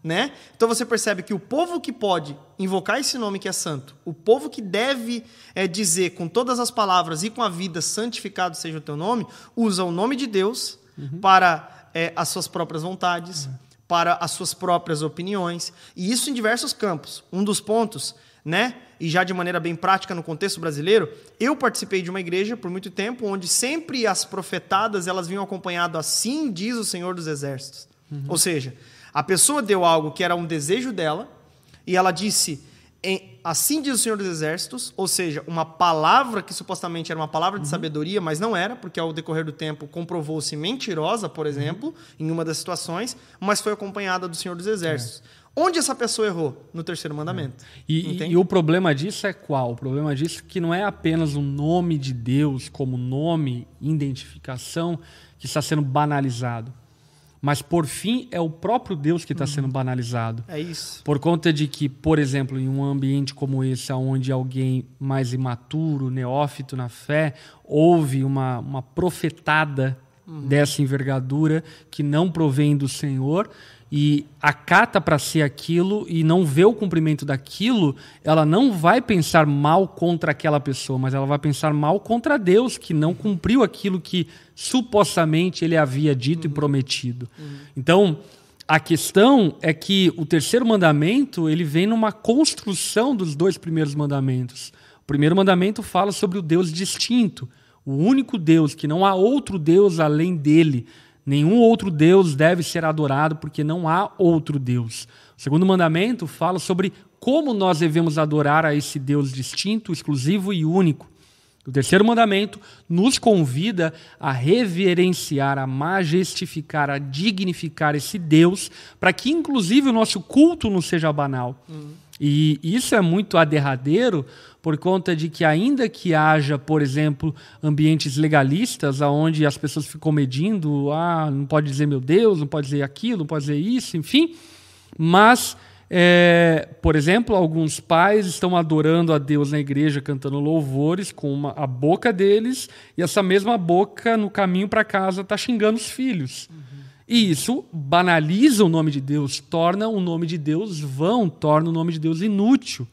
Né? Então você percebe que o povo que pode invocar esse nome que é santo, o povo que deve é, dizer com todas as palavras e com a vida santificado seja o teu nome, usa o nome de Deus uhum. para é, as suas próprias vontades, uhum. para as suas próprias opiniões, e isso em diversos campos. Um dos pontos, né? E já de maneira bem prática no contexto brasileiro, eu participei de uma igreja por muito tempo onde sempre as profetadas elas vinham acompanhado assim diz o Senhor dos Exércitos. Uhum. Ou seja, a pessoa deu algo que era um desejo dela e ela disse, assim diz o Senhor dos Exércitos, ou seja, uma palavra que supostamente era uma palavra de uhum. sabedoria, mas não era, porque ao decorrer do tempo comprovou-se mentirosa, por exemplo, uhum. em uma das situações, mas foi acompanhada do Senhor dos Exércitos. É. Onde essa pessoa errou? No terceiro mandamento. É. E, e, o problema disso é qual? O problema disso é que não é apenas o nome de Deus como nome, identificação, que está sendo banalizado. Mas, por fim, é o próprio Deus que está uhum. sendo banalizado. É isso. Por conta de que, por exemplo, em um ambiente como esse, onde alguém mais imaturo, neófito na fé, ouve uma, uma profetada uhum. dessa envergadura que não provém do Senhor, e acata para si aquilo e não vê o cumprimento daquilo, ela não vai pensar mal contra aquela pessoa, mas ela vai pensar mal contra Deus, que não cumpriu aquilo que supostamente ele havia dito uhum. e prometido. Uhum. Então, a questão é que o terceiro mandamento ele vem numa construção dos dois primeiros mandamentos. O primeiro mandamento fala sobre o Deus distinto, o único Deus, que não há outro Deus além dele. Nenhum outro Deus deve ser adorado, porque não há outro Deus. O segundo mandamento fala sobre como nós devemos adorar a esse Deus distinto, exclusivo e único. O terceiro mandamento nos convida a reverenciar, a majestificar, a dignificar esse Deus, para que, inclusive, o nosso culto não seja banal. Uhum. E isso é muito aderradeiro, por conta de que ainda que haja, por exemplo, ambientes legalistas aonde as pessoas ficam medindo, ah, não pode dizer meu Deus, não pode dizer aquilo, não pode dizer isso, enfim, Mas, é, por exemplo, alguns pais estão adorando a Deus na igreja, cantando louvores com uma, a boca deles, e essa mesma boca, no caminho para casa, está xingando os filhos. E isso banaliza o nome de Deus, torna o nome de Deus vão, torna o nome de Deus inútil.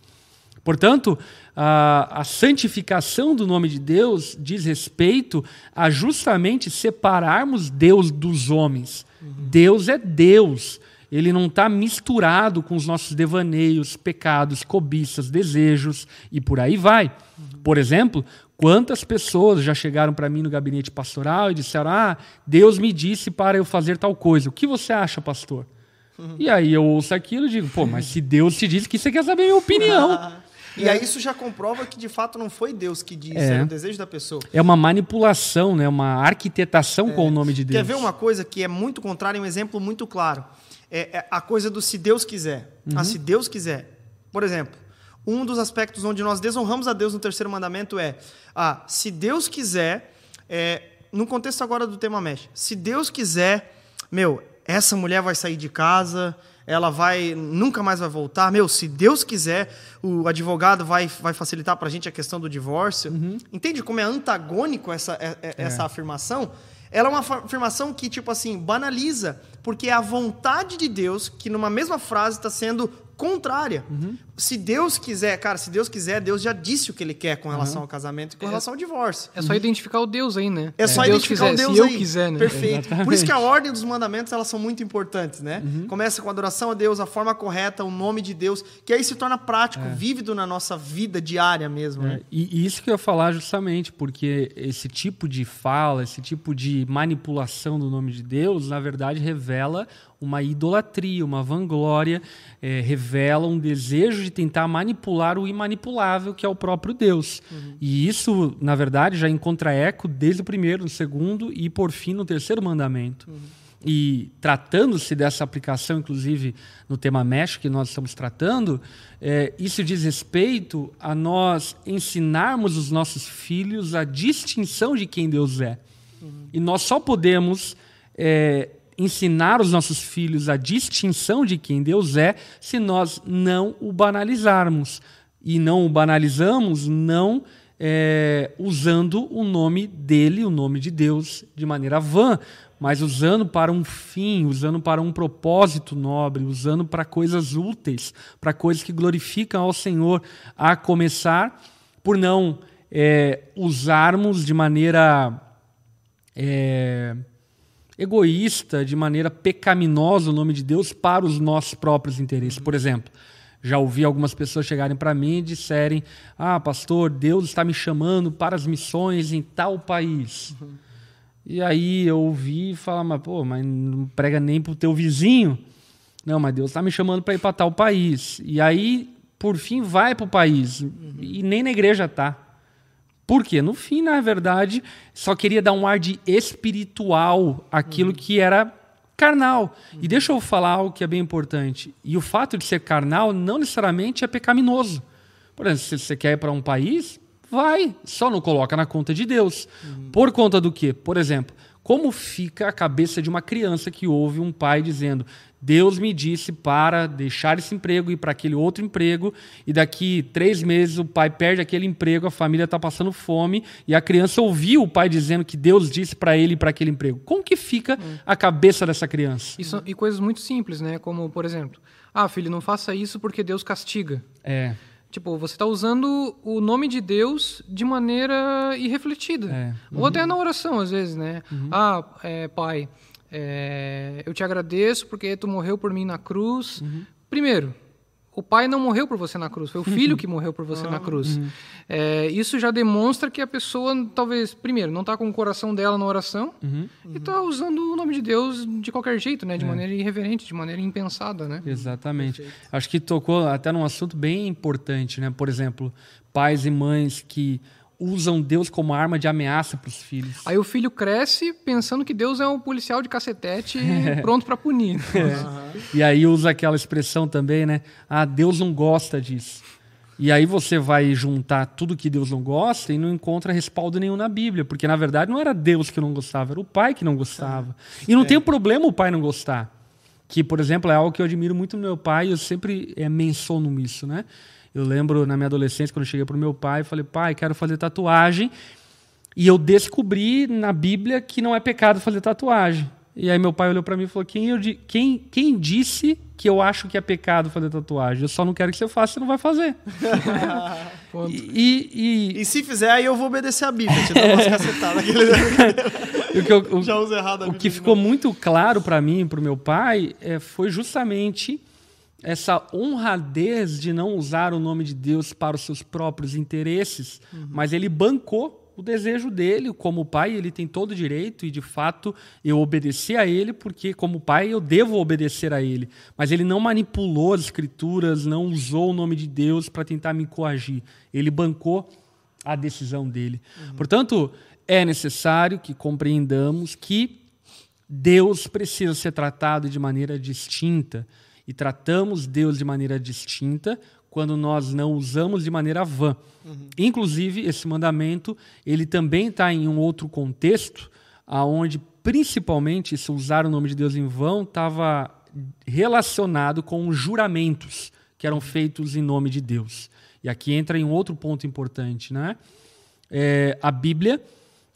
Portanto, a, a, santificação do nome de Deus diz respeito a justamente separarmos Deus dos homens. Uhum. Deus é Deus. Ele não está misturado com os nossos devaneios, pecados, cobiças, desejos e por aí vai. Uhum. Por exemplo, quantas pessoas já chegaram para mim no gabinete pastoral e disseram: Ah, Deus me disse para eu fazer tal coisa. O que você acha, pastor? Uhum. E aí eu ouço aquilo e digo: Pô, mas se Deus te disse que você quer saber a minha opinião. E aí isso já comprova que de fato não foi Deus que disse, é. era o desejo da pessoa. É uma manipulação, né? uma arquitetação é. com o nome de Deus. Quer ver uma coisa que é muito contrária, um exemplo muito claro? É, é a coisa do se Deus quiser. Ah, uhum. Ah, se Deus quiser. Por exemplo, um dos aspectos onde nós desonramos a Deus no terceiro mandamento é: ah, se Deus quiser, é, no contexto agora do tema mesh, se Deus quiser, meu, essa mulher vai sair de casa, ela vai nunca mais vai voltar. Meu, se Deus quiser, o advogado vai, vai facilitar para a gente a questão do divórcio. Uhum. Entende como é antagônico essa, é, é, essa é. afirmação? Ela é uma afirmação que, tipo assim, banaliza, porque é a vontade de Deus que, numa mesma frase, está sendo contrária. Uhum. Se Deus quiser, cara, se Deus quiser, Deus já disse o que ele quer com relação uhum. ao casamento e com é, relação ao divórcio. É só uhum. identificar o Deus aí, né? É, só identificar quiser, o Deus se aí. eu quiser, né? Perfeito. Exatamente. Por isso que a ordem dos mandamentos, elas são muito importantes, né? Uhum. Começa com a adoração a Deus, a forma correta, o nome de Deus, que aí se torna prático, é. vívido na nossa vida diária mesmo. É. Né? E, e isso que eu ia falar justamente, porque esse tipo de fala, esse tipo de manipulação do nome de Deus, na verdade, revela uma idolatria, uma vanglória, é, revela um desejo de tentar manipular o imanipulável, que é o próprio Deus. Uhum. E isso, na verdade, já encontra eco desde o primeiro, no segundo e, por fim, no terceiro mandamento. Uhum. E tratando-se dessa aplicação, inclusive no tema mesh que nós estamos tratando, é, isso diz respeito a nós ensinarmos os nossos filhos a distinção de quem Deus é. Uhum. E nós só podemos é, ensinar os nossos filhos a distinção de quem Deus é se nós não o banalizarmos. E não o banalizamos, não é, usando o nome dele, o nome de Deus, de maneira vã, mas usando para um fim, usando para um propósito nobre, usando para coisas úteis, para coisas que glorificam ao Senhor, a começar por não é, usarmos de maneira. É, egoísta, de maneira pecaminosa o nome de Deus para os nossos próprios interesses. Por exemplo, já ouvi algumas pessoas chegarem para mim e disserem: Ah, pastor, Deus está me chamando para as missões em tal país. Uhum. E aí eu ouvi e falar: Mas, pô, mas não prega nem para o teu vizinho. Não, mas Deus está me chamando para ir para tal país. E aí, por fim, vai para o país. Uhum. E nem na igreja está. Porque no fim, na verdade, só queria dar um ar de espiritual aquilo uhum. que era carnal. Uhum. E deixa eu falar algo que é bem importante. E o fato de ser carnal não necessariamente é pecaminoso. Por exemplo, se você quer ir para um país, vai, só não coloca na conta de Deus. Uhum. Por conta do quê? Por exemplo, como fica a cabeça de uma criança que ouve um pai dizendo: Deus me disse para deixar esse emprego e ir para aquele outro emprego, e daqui três meses o pai perde aquele emprego, a família está passando fome, e a criança ouviu o pai dizendo que Deus disse para ele para aquele emprego. Como que fica hum. a cabeça dessa criança? Isso, e coisas muito simples, né? Como, por exemplo, ah, filho, não faça isso porque Deus castiga. É. Tipo, você está usando o nome de Deus de maneira irrefletida. É. Uhum. Ou até na oração, às vezes, né? Uhum. Ah, é, pai, é, eu te agradeço porque tu morreu por mim na cruz. Uhum. Primeiro, o pai não morreu por você na cruz, foi o filho que morreu por você na cruz. Uhum. É, isso já demonstra que a pessoa, talvez, primeiro, não está com o coração dela na oração uhum. e está usando o nome de Deus de qualquer jeito, né? De é. maneira irreverente, de maneira impensada, né? Exatamente. Perfeito. Acho que tocou até num assunto bem importante, né? Por exemplo, pais e mães que usam Deus como arma de ameaça para os filhos. Aí o filho cresce pensando que Deus é um policial de cacetete pronto para punir. É. Uhum. E aí usa aquela expressão também, né? Ah, Deus não gosta disso. E aí você vai juntar tudo que Deus não gosta e não encontra respaldo nenhum na Bíblia, porque na verdade não era Deus que não gostava, era o pai que não gostava. E não é. tem problema o pai não gostar. Que, por exemplo, é algo que eu admiro muito no meu pai e eu sempre é, menciono isso, né? Eu lembro na minha adolescência, quando eu cheguei para o meu pai, falei, pai, quero fazer tatuagem. E eu descobri na Bíblia que não é pecado fazer tatuagem. E aí meu pai olhou para mim e falou: quem, eu, quem, quem disse que eu acho que é pecado fazer tatuagem? Eu só não quero que você faça, você não vai fazer. e, e, e, se fizer, aí eu vou obedecer a Bíblia, te dar umas cacetadas. o que, eu, o, Já uso errado a Bíblia. O que ficou muito claro para mim e para o meu pai é, foi justamente essa honradez de não usar o nome de Deus para os seus próprios interesses, uhum. mas ele bancou o desejo dele, como pai, ele tem todo o direito e de fato eu obedeci a ele porque como pai eu devo obedecer a ele. Mas ele não manipulou as escrituras, não usou o nome de Deus para tentar me coagir. Ele bancou a decisão dele. Uhum. Portanto, é necessário que compreendamos que Deus precisa ser tratado de maneira distinta e tratamos Deus de maneira distinta quando nós não usamos de maneira vã. Uhum. Inclusive, esse mandamento ele também está em um outro contexto, aonde principalmente se usar o nome de Deus em vão estava relacionado com os juramentos que eram feitos em nome de Deus. E aqui entra em um outro ponto importante, né? É, a Bíblia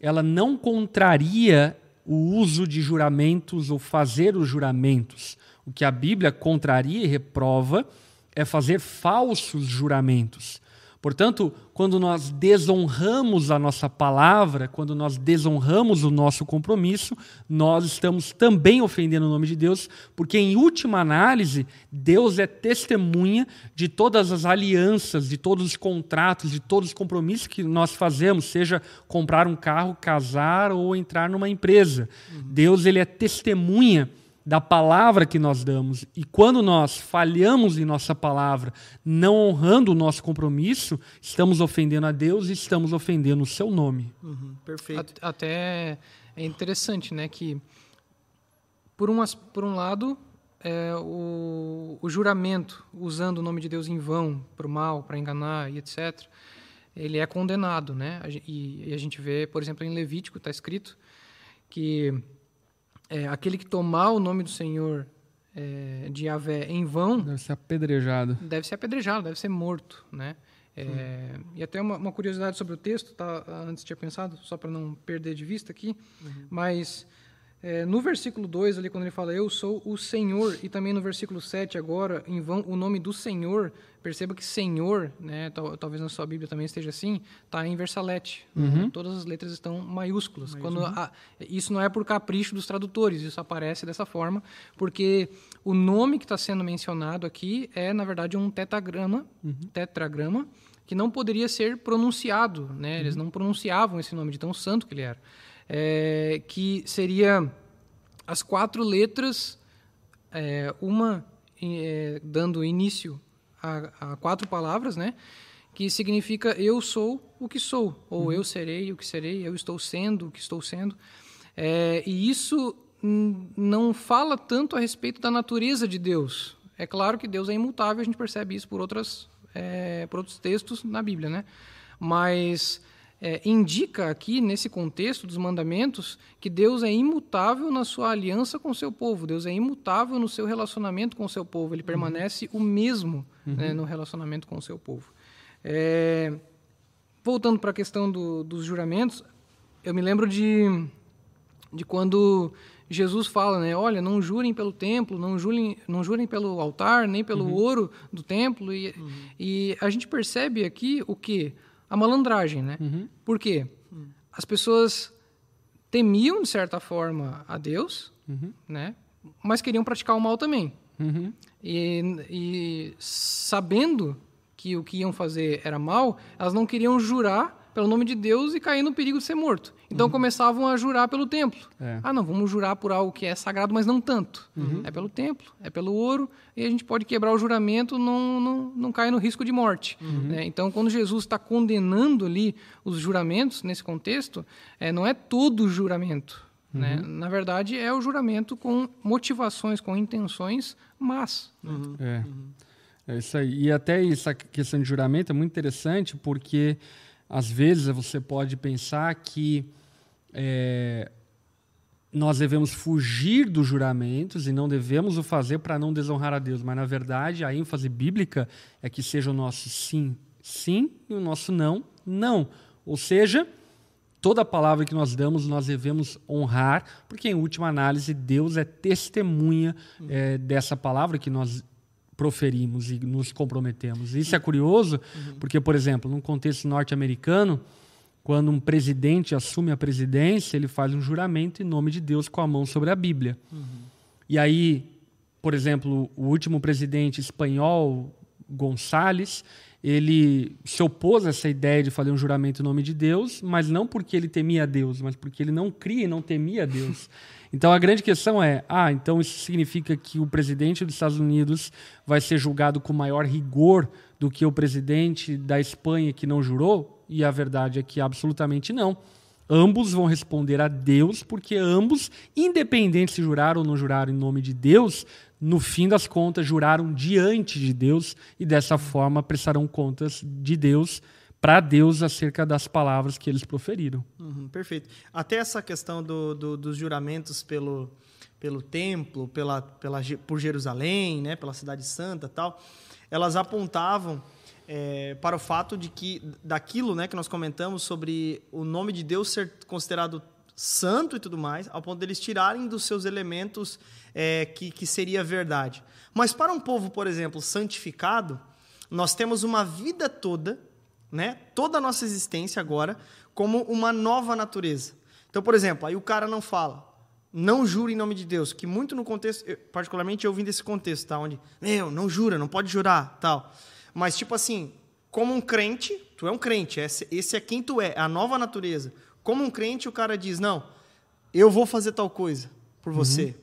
ela não contraria o uso de juramentos ou fazer os juramentos. O que a Bíblia contraria e reprova é fazer falsos juramentos. Portanto, quando nós desonramos a nossa palavra, quando nós desonramos o nosso compromisso, nós estamos também ofendendo o nome de Deus, porque, em última análise, Deus é testemunha de todas as alianças, de todos os contratos, de todos os compromissos que nós fazemos, seja comprar um carro, casar ou entrar numa empresa. Uhum. Deus ele é testemunha da palavra que nós damos. E quando nós falhamos em nossa palavra, não honrando o nosso compromisso, estamos ofendendo a Deus e estamos ofendendo o seu nome. Uhum, perfeito. Até é interessante, né, que por, umas, por um lado, é, o, o, juramento, usando o nome de Deus em vão, para o mal, para enganar e etc., ele é condenado, né? E, e a gente vê, por exemplo, em Levítico está escrito que é, aquele que tomar o nome do Senhor é, de Yahvé em vão... Deve ser apedrejado. Deve ser apedrejado, deve ser morto, né? É, e até uma, uma, curiosidade sobre o texto, tá? antes tinha pensado, só para não perder de vista aqui, uhum. mas é, no versículo 2, ali, quando ele fala eu sou o Senhor, e também no versículo 7, agora, em vão, o nome do Senhor, perceba que Senhor, né, tal, talvez na sua Bíblia também esteja assim, está em versalete. Uhum. Né? Todas as letras estão maiúsculas. quando a, Isso não é por capricho dos tradutores, isso aparece dessa forma, porque o nome que está sendo mencionado aqui é, na verdade, um tetagrama, uhum. tetragrama, que não poderia ser pronunciado. Né? Eles uhum. não pronunciavam esse nome de tão santo que ele era é, que seria as quatro letras, é, uma é, dando início a, a, quatro palavras, né? Que significa eu sou o que sou, ou uhum. eu serei o que serei, eu estou sendo o que estou sendo. É, e isso não fala tanto a respeito da natureza de Deus. É claro que Deus é imutável, a gente percebe isso por, outras, é, por outros textos na Bíblia, né? Mas é, indica aqui, nesse contexto dos mandamentos, que Deus é imutável na sua aliança com o seu povo, Deus é imutável no seu relacionamento com o seu povo, ele uhum. permanece o mesmo uhum. né, no relacionamento com o seu povo. É, voltando para a questão do, dos juramentos, eu me lembro de, de quando Jesus fala, né, olha, não jurem pelo templo, não jurem, não jurem pelo altar, nem pelo uhum. ouro do templo, e, uhum. e a gente percebe aqui o que? A malandragem, né? Uhum. Por quê? As pessoas temiam, de certa forma, a Deus, uhum. né? Mas queriam praticar o mal também. Uhum. E, e sabendo que o que iam fazer era mal, elas não queriam jurar pelo nome de Deus e cair no perigo de ser morto. Então uhum. começavam a jurar pelo templo. É. Ah, não, vamos jurar por algo que é sagrado, mas não tanto. Uhum. É pelo templo, é pelo ouro, e a gente pode quebrar o juramento, não, não, não cair no risco de morte. Uhum. Né? Então, quando Jesus está condenando ali os juramentos, nesse contexto, é, não é todo o juramento. Né? Uhum. Na verdade, é o juramento com motivações, com intenções más. Né? Uhum. É. é isso aí. E até essa questão de juramento é muito interessante, porque às vezes você pode pensar que é, nós devemos fugir dos juramentos e não devemos o fazer para não desonrar a Deus. Mas, na verdade, a ênfase bíblica é que seja o nosso sim, sim, e o nosso não, não. Ou seja, toda palavra que nós damos, nós devemos honrar, porque, em última análise, Deus é testemunha é, dessa palavra que nós proferimos e nos comprometemos. Isso é curioso, porque, por exemplo, num contexto norte-americano, quando um presidente assume a presidência, ele faz um juramento em nome de Deus com a mão sobre a Bíblia. Uhum. E aí, por exemplo, o último presidente espanhol, Gonçalves, ele se opôs a essa ideia de fazer um juramento em nome de Deus, mas não porque ele temia Deus, mas porque ele não cria e não temia Deus. Então a grande questão é: ah, então isso significa que o presidente dos Estados Unidos vai ser julgado com maior rigor do que o presidente da Espanha que não jurou? E a verdade é que absolutamente não. Ambos vão responder a Deus, porque ambos, independente se juraram ou não juraram em nome de Deus, no fim das contas juraram diante de Deus e dessa forma prestarão contas de Deus para Deus acerca das palavras que eles proferiram. Uhum, perfeito. Até essa questão do, do, dos juramentos pelo, pelo templo, pela, pela, por Jerusalém, né, pela cidade santa tal, elas apontavam é, para o fato de que daquilo né, que nós comentamos sobre o nome de Deus ser considerado santo e tudo mais, ao ponto deles tirarem dos seus elementos é, que, que seria verdade. Mas para um povo, por exemplo, santificado, nós temos uma vida toda né? Toda a nossa existência agora como uma nova natureza. Então, por exemplo, aí o cara não fala, não jura em nome de Deus, que muito no contexto, eu, particularmente eu vim desse contexto, tá? Onde, meu, não jura, não pode jurar, tal. Mas, tipo assim, como um crente, tu é um crente, esse, esse é quem tu é, é a nova natureza. Como um crente, o cara diz, não, eu vou fazer tal coisa por você, uhum.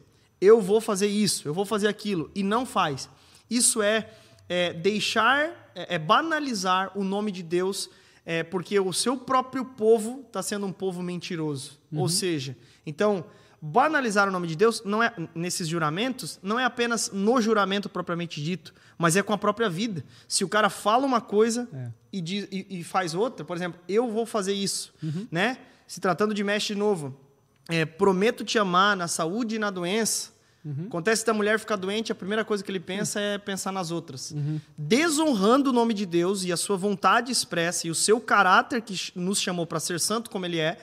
eu vou fazer isso, eu vou fazer aquilo, e não faz. Isso é, é deixar é, é banalizar o nome de Deus, é, porque o seu próprio povo está sendo um povo mentiroso. Uhum. Ou seja, então banalizar o nome de Deus não é nesses juramentos não é apenas no juramento propriamente dito, mas é com a própria vida. Se o cara fala uma coisa é. e, diz, e, e, faz outra, por exemplo, eu vou fazer isso, uhum. né? Se tratando de mestre novo, é, prometo te amar na saúde e na doença. Uhum. Acontece da mulher ficar doente, a primeira coisa que ele pensa uhum. é pensar nas outras. Uhum. Desonrando o nome de Deus e a sua vontade expressa e o seu caráter que nos chamou para ser santo como ele é,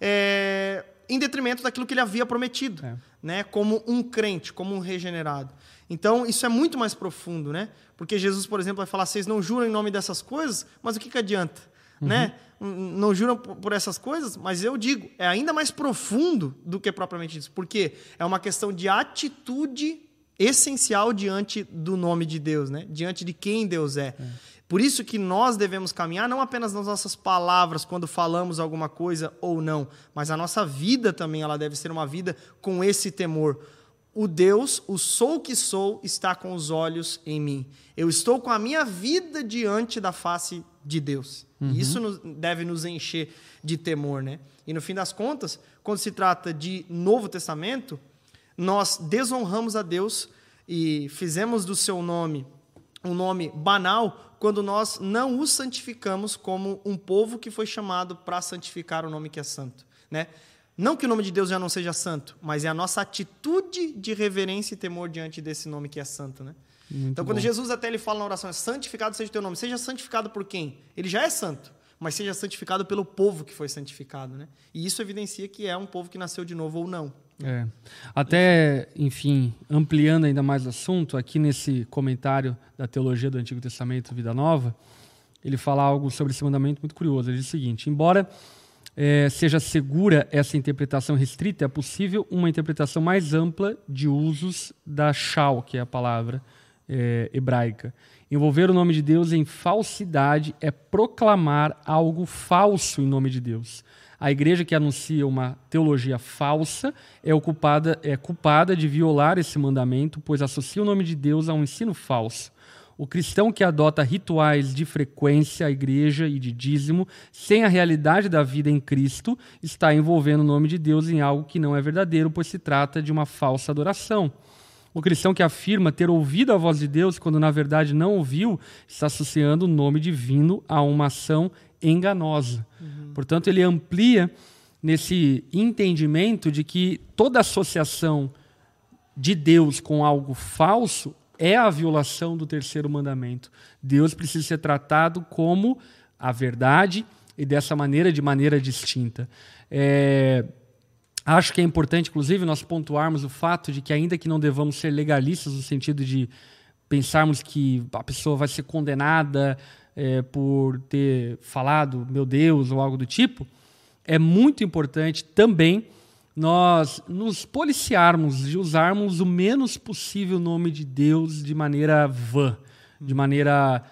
é, em detrimento daquilo que ele havia prometido, é. né? como um crente, como um regenerado. Então, isso é muito mais profundo, né? Porque Jesus, por exemplo, vai falar: vocês não juram em nome dessas coisas, mas o que, que adianta? Uhum. Né? Não juram por essas coisas, mas eu digo, é ainda mais profundo do que propriamente isso. Porque é uma questão de atitude essencial diante do nome de Deus, né? diante de quem Deus é. é. Por isso que nós devemos caminhar não apenas nas nossas palavras quando falamos alguma coisa ou não, mas a nossa vida também ela deve ser uma vida com esse temor o Deus, o sou que sou, está com os olhos em mim. Eu estou com a minha vida diante da face de Deus. Uhum. E isso deve nos encher de temor, né? E no fim das contas, quando se trata de Novo Testamento, nós desonramos a Deus e fizemos do seu nome um nome banal quando nós não o santificamos como um povo que foi chamado para santificar o nome que é santo, né? Não que o nome de Deus já não seja santo, mas é a nossa atitude de reverência e temor diante desse nome que é santo, né? Muito então, quando bom. Jesus até ele fala na oração, é santificado seja o teu nome, seja santificado por quem? Ele já é santo, mas seja santificado pelo povo que foi santificado, né? E isso evidencia que é um povo que nasceu de novo ou não. É. Até, enfim, ampliando ainda mais o assunto, aqui nesse comentário da teologia do Antigo Testamento, Vida Nova, ele fala algo sobre esse mandamento muito curioso. Ele diz o seguinte: embora é, seja segura essa interpretação restrita, é possível uma interpretação mais ampla de usos da shal, que é a palavra é, hebraica. Envolver o nome de Deus em falsidade é proclamar algo falso em nome de Deus. A igreja que anuncia uma teologia falsa é, ocupada, é culpada de violar esse mandamento, pois associa o nome de Deus a um ensino falso. O cristão que adota rituais de frequência à igreja e de dízimo, sem a realidade da vida em Cristo, está envolvendo o nome de Deus em algo que não é verdadeiro, pois se trata de uma falsa adoração. O cristão que afirma ter ouvido a voz de Deus, quando na verdade não ouviu, está associando o nome divino a uma ação enganosa. Uhum. Portanto, ele amplia nesse entendimento de que toda associação de Deus com algo falso é a violação do terceiro mandamento. Deus precisa ser tratado como a verdade e dessa maneira, de maneira distinta. É, acho que é importante, inclusive, nós pontuarmos o fato de que, ainda que não devamos ser legalistas no sentido de pensarmos que a pessoa vai ser condenada é, por ter falado meu Deus ou algo do tipo, é muito importante também nós nos policiarmos de usarmos o menos possível o nome de Deus de maneira vã, de maneira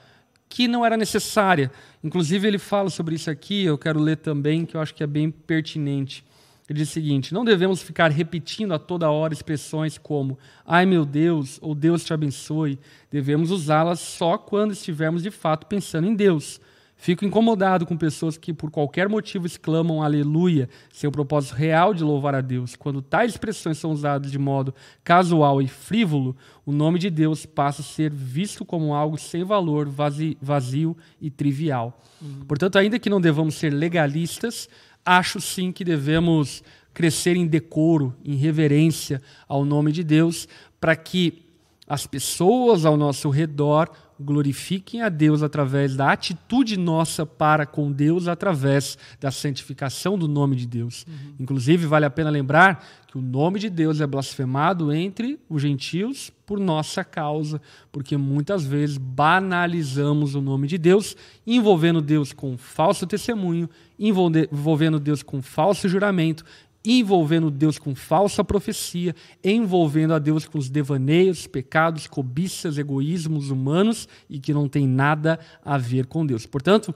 que não era necessária. Inclusive, ele fala sobre isso aqui, eu quero ler também, que eu acho que é bem pertinente. Ele diz o seguinte: não devemos ficar repetindo a toda hora expressões como ai meu Deus ou Deus te abençoe. Devemos usá-las só quando estivermos de fato pensando em Deus. Fico incomodado com pessoas que, por qualquer motivo, exclamam aleluia, sem o propósito real de louvar a Deus. Quando tais expressões são usadas de modo casual e frívolo, o nome de Deus passa a ser visto como algo sem valor, vazio, vazio e trivial. Uhum. Portanto, ainda que não devamos ser legalistas, acho sim que devemos crescer em decoro, em reverência ao nome de Deus, para que as pessoas ao nosso redor glorifiquem a Deus através da atitude nossa para com Deus, através da santificação do nome de Deus. Uhum. Inclusive, vale a pena lembrar que o nome de Deus é blasfemado entre os gentios por nossa causa, porque muitas vezes banalizamos o nome de Deus, envolvendo Deus com falso testemunho, envolvendo Deus com falso juramento, envolvendo Deus com falsa profecia, envolvendo a Deus com os devaneios, pecados, cobiças, egoísmos humanos e que não tem nada a ver com Deus. Portanto,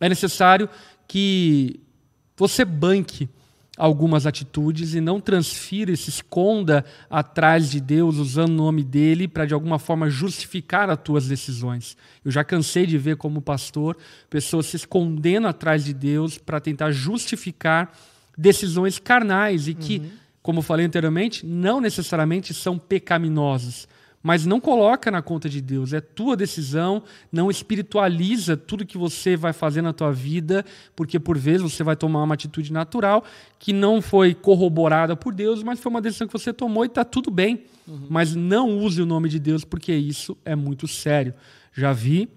é necessário que você banque algumas atitudes e não transfira e se esconda atrás de Deus usando o nome dele para de alguma forma justificar as tuas decisões. Eu já cansei de ver como pastor pessoas se escondendo atrás de Deus para tentar justificar decisões carnais e que, uhum. como falei anteriormente, não necessariamente são pecaminosas. Mas não coloca na conta de Deus, é tua decisão, não espiritualiza tudo que você vai fazer na tua vida, porque por vezes você vai tomar uma atitude natural que não foi corroborada por Deus, mas foi uma decisão que você tomou e está tudo bem. Uhum. Mas não use o nome de Deus, porque isso é muito sério. Já vi,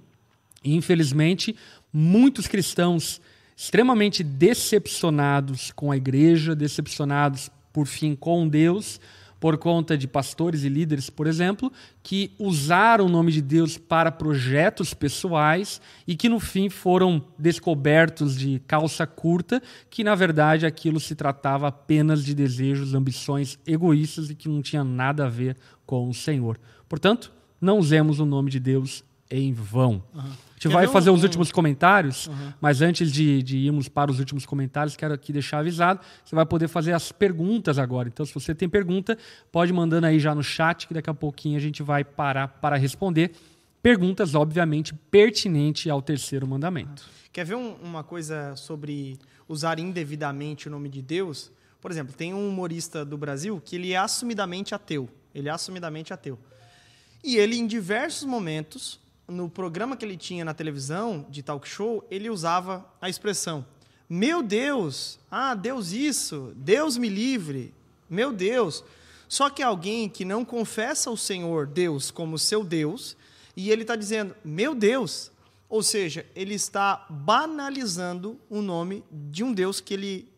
infelizmente, muitos cristãos extremamente decepcionados com a igreja, decepcionados, por fim, com Deus, por conta de pastores e líderes, por exemplo, que usaram o nome de Deus para projetos pessoais e que no fim foram descobertos de calça curta, que na verdade aquilo se tratava apenas de desejos, ambições egoístas e que não tinha nada a ver com o Senhor. Portanto, não usemos o nome de Deus em vão. Uhum gente Quer vai fazer um... os últimos comentários, uhum. mas antes de, de, irmos para os últimos comentários, quero aqui deixar avisado, você vai poder fazer as perguntas agora. Então, se você tem pergunta, pode mandando aí já no chat, que daqui a pouquinho a gente vai parar para responder. Perguntas, obviamente, pertinentes ao terceiro mandamento. Quer ver um, uma coisa sobre usar indevidamente o nome de Deus? Por exemplo, tem um humorista do Brasil que ele é assumidamente ateu. Ele é assumidamente ateu. E ele, em diversos momentos, no programa que ele tinha na televisão, de talk show, ele usava a expressão: Meu Deus, ah, Deus isso, Deus me livre, meu Deus. Só que alguém que não confessa o Senhor Deus como seu Deus, e ele está dizendo, meu Deus, ou seja, ele está banalizando o nome de um Deus que ele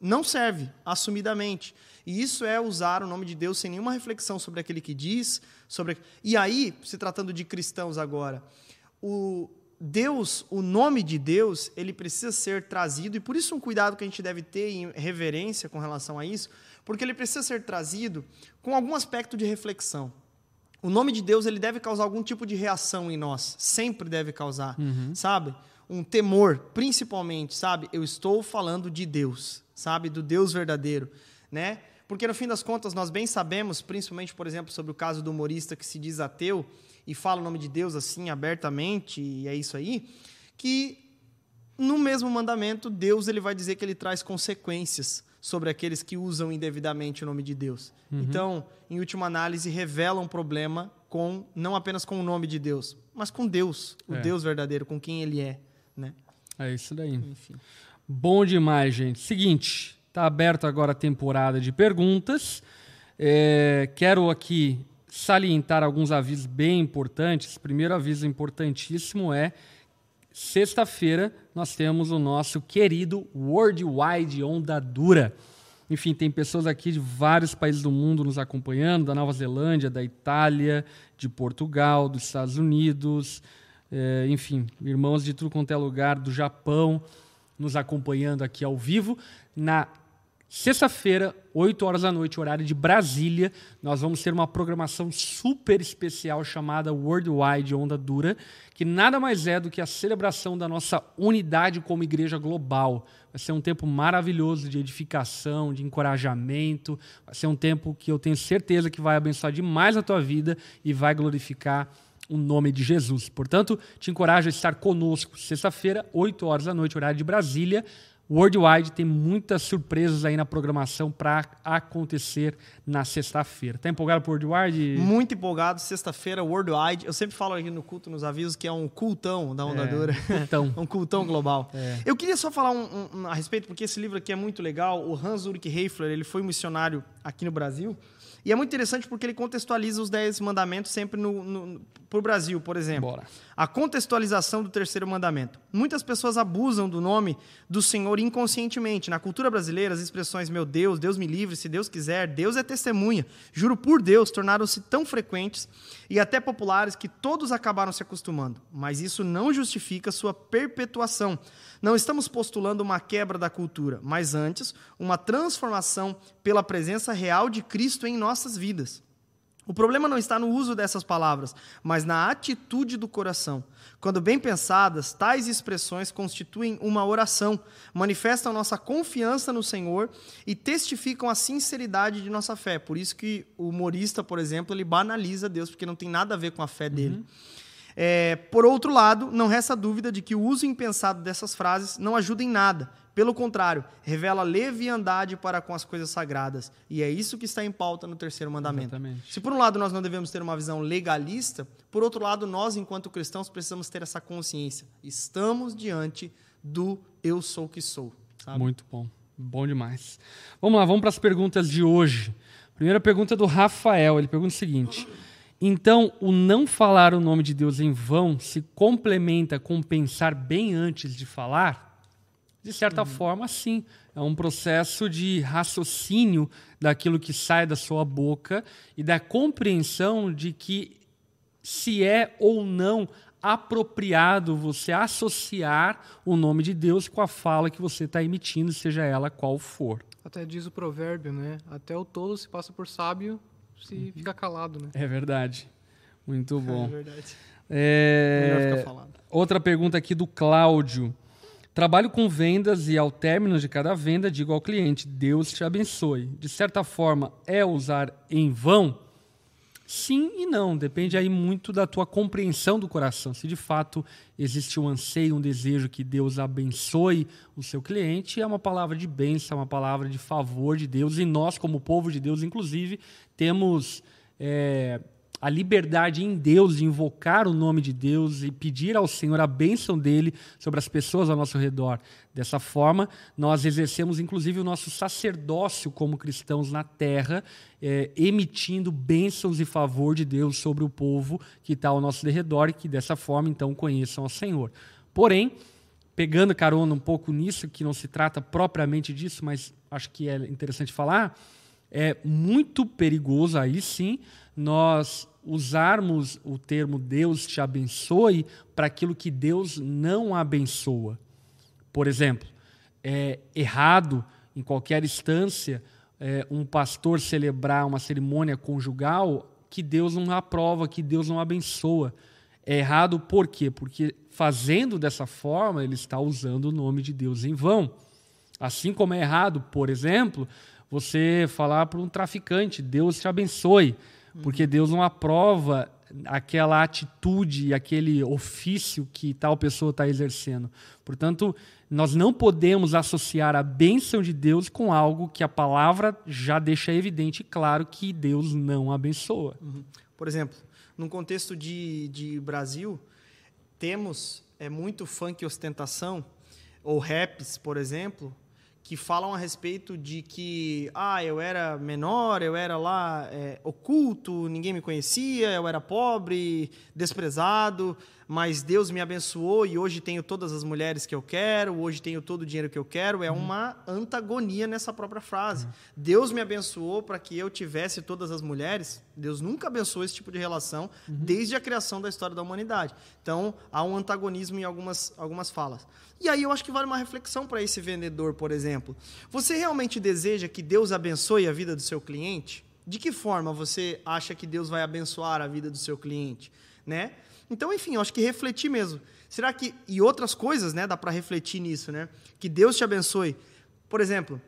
não serve assumidamente. E isso é usar o nome de Deus sem nenhuma reflexão sobre aquele que diz, sobre E aí, se tratando de cristãos agora, o Deus, o nome de Deus, ele precisa ser trazido e por isso um cuidado que a gente deve ter em reverência com relação a isso, porque ele precisa ser trazido com algum aspecto de reflexão. O nome de Deus ele deve causar algum tipo de reação em nós, sempre deve causar, uhum. sabe? Um temor, principalmente, sabe? Eu estou falando de Deus, sabe? Do Deus verdadeiro, né? Porque no fim das contas nós bem sabemos, principalmente, por exemplo, sobre o caso do humorista que se diz ateu e fala o nome de Deus assim abertamente, e é isso aí, que no mesmo mandamento Deus ele vai dizer que ele traz consequências sobre aqueles que usam indevidamente o nome de Deus. Uhum. Então, em última análise, revela um problema com não apenas com o nome de Deus, mas com Deus, o é. Deus verdadeiro, com quem ele é, né? É isso daí. Enfim. Bom demais, gente. Seguinte, Está aberto agora a temporada de perguntas. É, quero aqui salientar alguns avisos bem importantes. Primeiro aviso importantíssimo é sexta-feira nós temos o nosso querido Worldwide Onda Dura. Enfim, tem pessoas aqui de vários países do mundo nos acompanhando, da Nova Zelândia, da Itália, de Portugal, dos Estados Unidos, é, enfim, irmãos de tudo quanto é lugar, do Japão, nos acompanhando aqui ao vivo. Na Sexta-feira, 8 horas da noite, horário de Brasília, nós vamos ter uma programação super especial chamada Worldwide Onda Dura, que nada mais é do que a celebração da nossa unidade como igreja global. Vai ser um tempo maravilhoso de edificação, de encorajamento, vai ser um tempo que eu tenho certeza que vai abençoar demais a tua vida e vai glorificar o nome de Jesus. Portanto, te encorajo a estar conosco sexta-feira, 8 horas da noite, horário de Brasília. Worldwide tem muitas surpresas aí na programação para acontecer na sexta-feira. Tá empolgado por Worldwide? Muito empolgado. Sexta-feira, Worldwide. Eu sempre falo aqui no culto, nos avisos, que é um cultão da Onda É, Dura. cultão. um cultão global. É. Eu queria só falar um- um- a respeito, porque esse livro aqui é muito legal. O Hans Ulrich Heifler, ele foi missionário aqui no Brasil. E é muito interessante porque ele contextualiza os Dez Mandamentos sempre no, no, pro Brasil, por exemplo. Bora. A contextualização do terceiro mandamento. Muitas pessoas abusam do nome do Senhor inconscientemente. Na cultura brasileira, as expressões meu Deus, Deus me livre, se Deus quiser, Deus é testemunha, juro por Deus, tornaram-se tão frequentes e até populares que todos acabaram se acostumando. Mas isso não justifica sua perpetuação. Não estamos postulando uma quebra da cultura, mas antes uma transformação pela presença real de Cristo em nossas vidas. O problema não está no uso dessas palavras, mas na atitude do coração. Quando bem pensadas, tais expressões constituem uma oração, manifestam nossa confiança no Senhor e testificam a sinceridade de nossa fé. Por isso que o humorista, por exemplo, ele banaliza Deus, porque não tem nada a ver com a fé dele. É, por outro lado, não resta dúvida de que o uso impensado dessas frases não ajuda em nada. Pelo contrário, revela leviandade para com as coisas sagradas. E é isso que está em pauta no terceiro mandamento. Exatamente. Se por um lado nós não devemos ter uma visão legalista, por outro lado, nós, enquanto cristãos, precisamos ter essa consciência. Estamos diante do eu sou o que sou. Sabe? Muito bom. Bom demais. Vamos lá, vamos para as perguntas de hoje. Primeira pergunta é do Rafael. Ele pergunta o seguinte: Então, o não falar o nome de Deus em vão se complementa com pensar bem antes de falar? De certa forma, sim. É um processo de raciocínio daquilo que sai da sua boca e da compreensão de que se é ou não apropriado você associar o nome de Deus com a fala que você está emitindo, seja ela qual for. Até diz o provérbio, né? Até o tolo se passa por sábio se fica calado, né? É verdade. Muito É bom. verdade. É, Melhor ficar falando. Outra pergunta aqui do Cláudio. Trabalho com vendas e ao término de cada venda digo ao cliente: Deus te abençoe. De certa forma, é usar em vão? Sim e não. Depende aí muito da tua compreensão do coração. Se de fato existe um anseio, um desejo que Deus abençoe o seu cliente, é uma palavra de bênção, é uma palavra de favor de Deus. E nós, como povo de Deus, inclusive, temos. é, a liberdade em Deus de invocar o nome de Deus e pedir ao Senhor a bênção dele sobre as pessoas ao nosso redor. Dessa forma, nós exercemos inclusive o nosso sacerdócio como cristãos na terra, eh, emitindo bênçãos e favor de Deus sobre o povo que está ao nosso redor e que dessa forma então conheçam ao Senhor. Porém, pegando carona um pouco nisso, que não se trata propriamente disso, mas acho que é interessante falar, é muito perigoso aí sim nós usarmos o termo Deus te abençoe para aquilo que Deus não abençoa. Por exemplo, é errado em qualquer instância é, um pastor celebrar uma cerimônia conjugal que Deus não aprova, que Deus não abençoa. É errado por quê? Porque fazendo dessa forma, ele está usando o nome de Deus em vão. Assim como é errado, por exemplo, você falar para um traficante, Deus te abençoe, porque Deus não aprova aquela atitude, aquele ofício que tal pessoa está exercendo. Portanto, nós não podemos associar a bênção de Deus com algo que a palavra já deixa evidente e claro que Deus não abençoa. Por exemplo, num contexto de, de Brasil, temos é muito funk ostentação, ou raps, por exemplo, que falam a respeito de que ah, eu era menor, eu era lá é, oculto, ninguém me conhecia, eu era pobre, desprezado, mas Deus me abençoou e hoje tenho todas as mulheres que eu quero, hoje tenho todo o dinheiro que eu quero, é uma antagonia nessa própria frase. Deus me abençoou para que eu tivesse todas as mulheres. Deus nunca abençoou esse tipo de relação desde a criação da história da humanidade. Então, há um antagonismo em algumas, algumas falas. E aí eu acho que vale uma reflexão para esse vendedor, por exemplo. Você realmente deseja que Deus abençoe a vida do seu cliente? De que forma você acha que Deus vai abençoar a vida do seu cliente, né? Então, enfim, eu acho que refletir mesmo. Será que e outras coisas, né, dá para refletir nisso, né? Que Deus te abençoe. Por exemplo,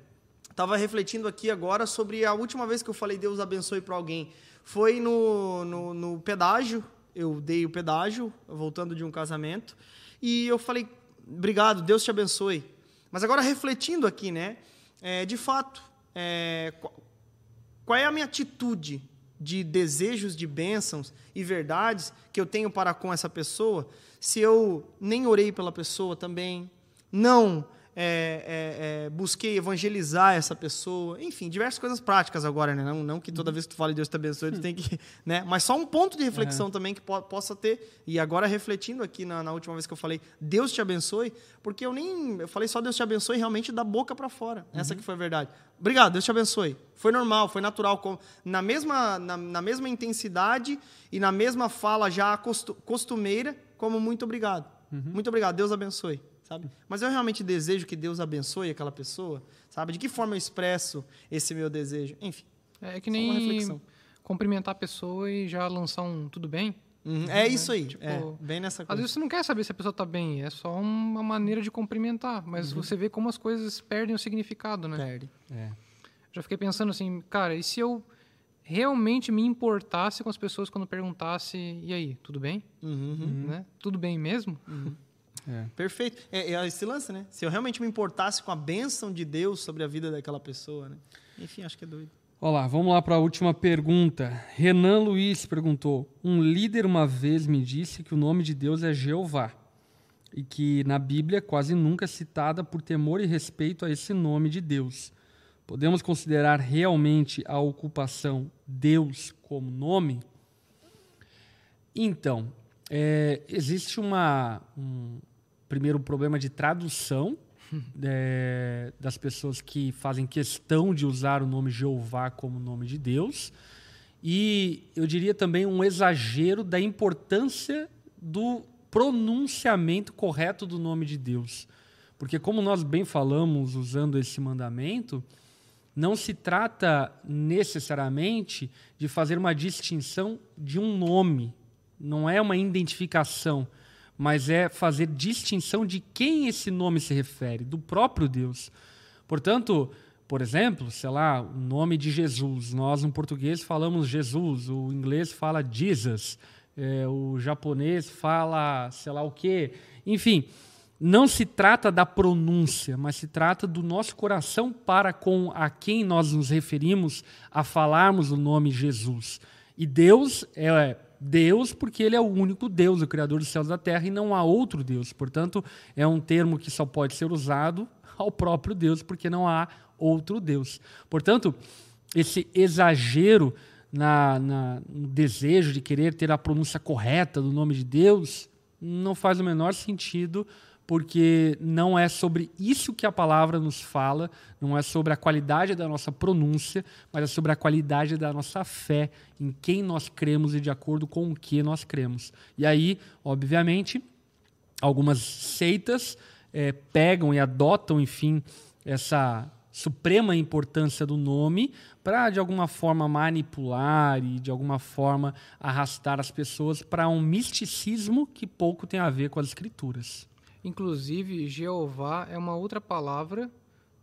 estava refletindo aqui agora sobre a última vez que eu falei Deus abençoe para alguém. Foi no, no, no, pedágio, eu dei o pedágio, voltando de um casamento, e eu falei, obrigado, Deus te abençoe. Mas agora refletindo aqui, né? É, de fato, é, qual é a minha atitude de desejos de bênçãos e verdades que eu tenho para com essa pessoa, se eu nem orei pela pessoa também, não é, é, é, busquei evangelizar essa pessoa, enfim, diversas coisas práticas agora, né? Não, não que toda vez que tu fala Deus te abençoe, tu tem que, né? Mas só um ponto de reflexão também que po possa ter. E agora refletindo aqui na, na, última vez que eu falei Deus te abençoe, porque eu nem eu falei só Deus te abençoe realmente da boca para fora. Uhum. Essa que foi a verdade. Obrigado, Deus te abençoe. Foi normal, foi natural, na mesma na, na mesma intensidade e na mesma fala já costumeira, como muito obrigado. Uhum. Muito obrigado, Deus abençoe sabe? Mas eu realmente desejo que Deus abençoe aquela pessoa, sabe? De que forma eu expresso esse meu desejo? Enfim. É que nem cumprimentar a pessoa e já lançar um tudo bem. Uhum. É né? isso aí, tipo, é, bem nessa coisa. Às vezes você não quer saber se a pessoa está bem, é só uma maneira de cumprimentar, mas uhum. você vê como as coisas perdem o significado, né? Perde. É. Já fiquei pensando assim, cara, e se eu realmente me importasse com as pessoas quando perguntasse, e aí, tudo bem? Uhum. Né? Tudo bem mesmo? É. Perfeito. É, é esse lance, né? Se eu realmente me importasse com a bênção de Deus sobre a vida daquela pessoa, né? Enfim, acho que é doido. Olá, vamos lá para a última pergunta. Renan Luiz perguntou: Um líder uma vez me disse que o nome de Deus é Jeová e que na Bíblia quase nunca é citada por temor e respeito a esse nome de Deus. Podemos considerar realmente a ocupação Deus como nome? Então, é, existe uma, um, primeiro, um problema de tradução é, das pessoas que fazem questão de usar o nome Jeová como nome de Deus. E eu diria também um exagero da importância do pronunciamento correto do nome de Deus. Porque, como nós bem falamos usando esse mandamento, não se trata necessariamente de fazer uma distinção de um nome, não é uma identificação mas é fazer distinção de quem esse nome se refere, do próprio Deus. Portanto, por exemplo, sei lá, o nome de Jesus. Nós, no português, falamos Jesus, o inglês fala Jesus, é, o japonês fala sei lá o quê. Enfim, não se trata da pronúncia, mas se trata do nosso coração para com a quem nós nos referimos a falarmos o nome Jesus. E Deus é Deus, porque ele é o único Deus, o Criador dos céus e da terra, e não há outro Deus. Portanto, é um termo que só pode ser usado ao próprio Deus, porque não há outro Deus. Portanto, esse exagero na, na, no desejo de querer ter a pronúncia correta do nome de Deus não faz o menor sentido porque não é sobre isso que a palavra nos fala, não é sobre a qualidade da nossa pronúncia, mas é sobre a qualidade da nossa fé, em quem nós cremos e de acordo com o que nós cremos. E aí, obviamente, algumas seitas é, pegam e adotam, enfim, essa suprema importância do nome para de alguma forma manipular e de alguma forma arrastar as pessoas para um misticismo que pouco tem a ver com as escrituras. Inclusive, Jeová é uma outra palavra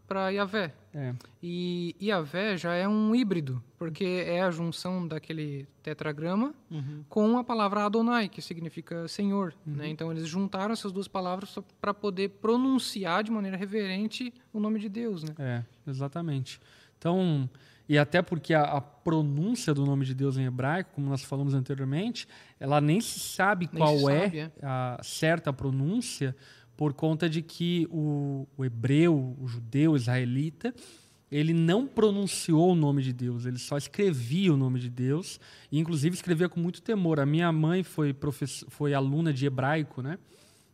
para Yahvé. É. E Yahvé já é um híbrido, porque é a junção daquele tetragrama uhum. com a palavra Adonai, que significa Senhor. Uhum. Né? Então, eles juntaram essas duas palavras para poder pronunciar de maneira reverente o nome de Deus. Né? É, exatamente. Então, e até porque a, a, pronúncia do nome de Deus em hebraico, como nós falamos anteriormente, ela nem se sabe nem qual se é, sabe, é, a certa pronúncia, por conta de que o, o hebreu, o judeu, o israelita, ele não pronunciou o nome de Deus, ele só escrevia o nome de Deus, e inclusive escrevia com muito temor. A minha mãe foi, professor, foi aluna de hebraico, né?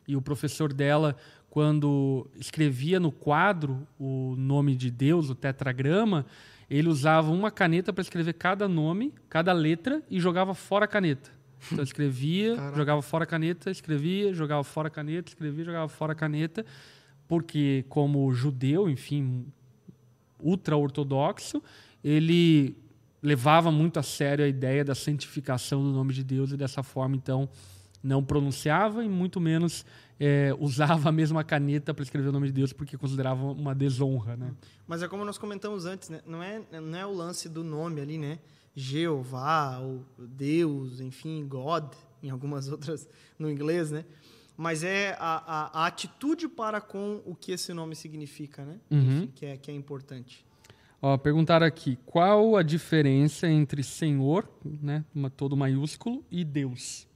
E o professor dela, quando escrevia no quadro o nome de Deus, o tetragrama, ele usava uma caneta para escrever cada nome, cada letra, e jogava fora a caneta. Então escrevia, jogava fora a caneta, escrevia, jogava fora a caneta, escrevia, jogava fora a caneta, porque como judeu, enfim, ultra-ortodoxo, ele levava muito a sério a ideia da santificação do nome de Deus e dessa forma, então, não pronunciava e muito menos é, usava a mesma caneta para escrever o nome de Deus porque considerava uma desonra, né? Mas é como nós comentamos antes, né? Não é, não é o lance do nome ali, né? Jeová, ou Deus, enfim, God, em algumas outras no inglês, né? Mas é a, a, a atitude para com o que esse nome significa, né? Uhum. Enfim, que, é, que é importante. Ó, perguntaram aqui, qual a diferença entre Senhor, né, uma, todo maiúsculo, e Deus?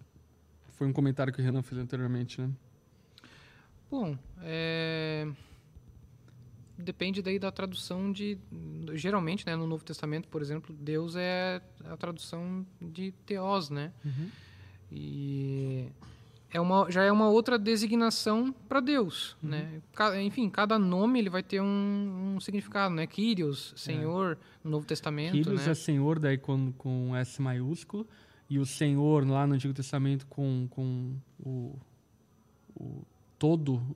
Foi um comentário que o Renan fez anteriormente, né? Bom, é... depende daí da tradução de... Geralmente, né, no Novo Testamento, por exemplo, Deus é a tradução de Teós, né? Uhum. E é uma, já é uma outra designação para Deus, uhum. né? enfim, cada nome ele vai ter um, um significado, né? Kyrios, Senhor, é. no Novo Testamento, Kyrios né? é Senhor daí com, com S maiúsculo e o Senhor lá no Antigo Testamento com, com o, o todo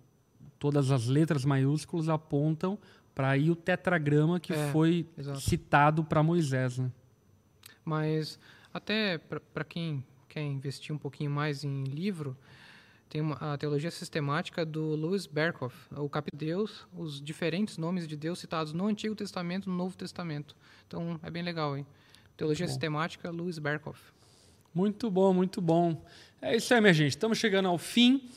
todas as letras maiúsculas apontam para aí o tetragrama que é, foi exato. citado para Moisés, né? Mas até para quem quer investir um pouquinho mais em livro, tem uma, a teologia sistemática do Louis Berkhoff, o Cap Deus, os diferentes nomes de Deus citados no Antigo Testamento e no Novo Testamento. Então é bem legal, hein? Teologia sistemática, Louis Berkhoff. Muito bom, muito bom. É isso aí, minha gente. Estamos chegando ao fim.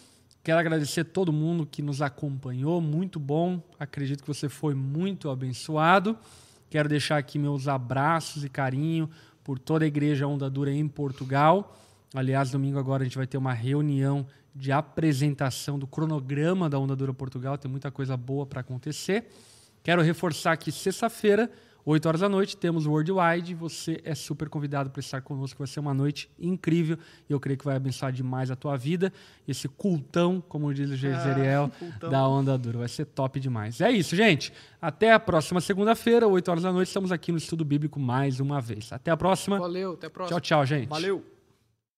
Quero agradecer todo mundo que nos acompanhou, muito bom. Acredito que você foi muito abençoado. Quero deixar aqui meus abraços e carinho por toda a igreja Onda Dura em Portugal. Aliás, domingo agora a gente vai ter uma reunião de apresentação do cronograma da Onda Dura Portugal. Tem muita coisa boa para acontecer. Quero reforçar que sexta-feira 8 horas da noite, temos Worldwide. Você é super convidado para estar conosco. Vai ser uma noite incrível e eu creio que vai abençoar demais a tua vida. Esse cultão, como diz o Jezeriel, ah, da Onda Dura. Vai ser top demais. É isso, gente. Até a próxima segunda-feira, 8 horas da noite. Estamos aqui no Estudo Bíblico mais uma vez. Até a próxima. Valeu, até a próxima. Tchau, tchau, gente. Valeu.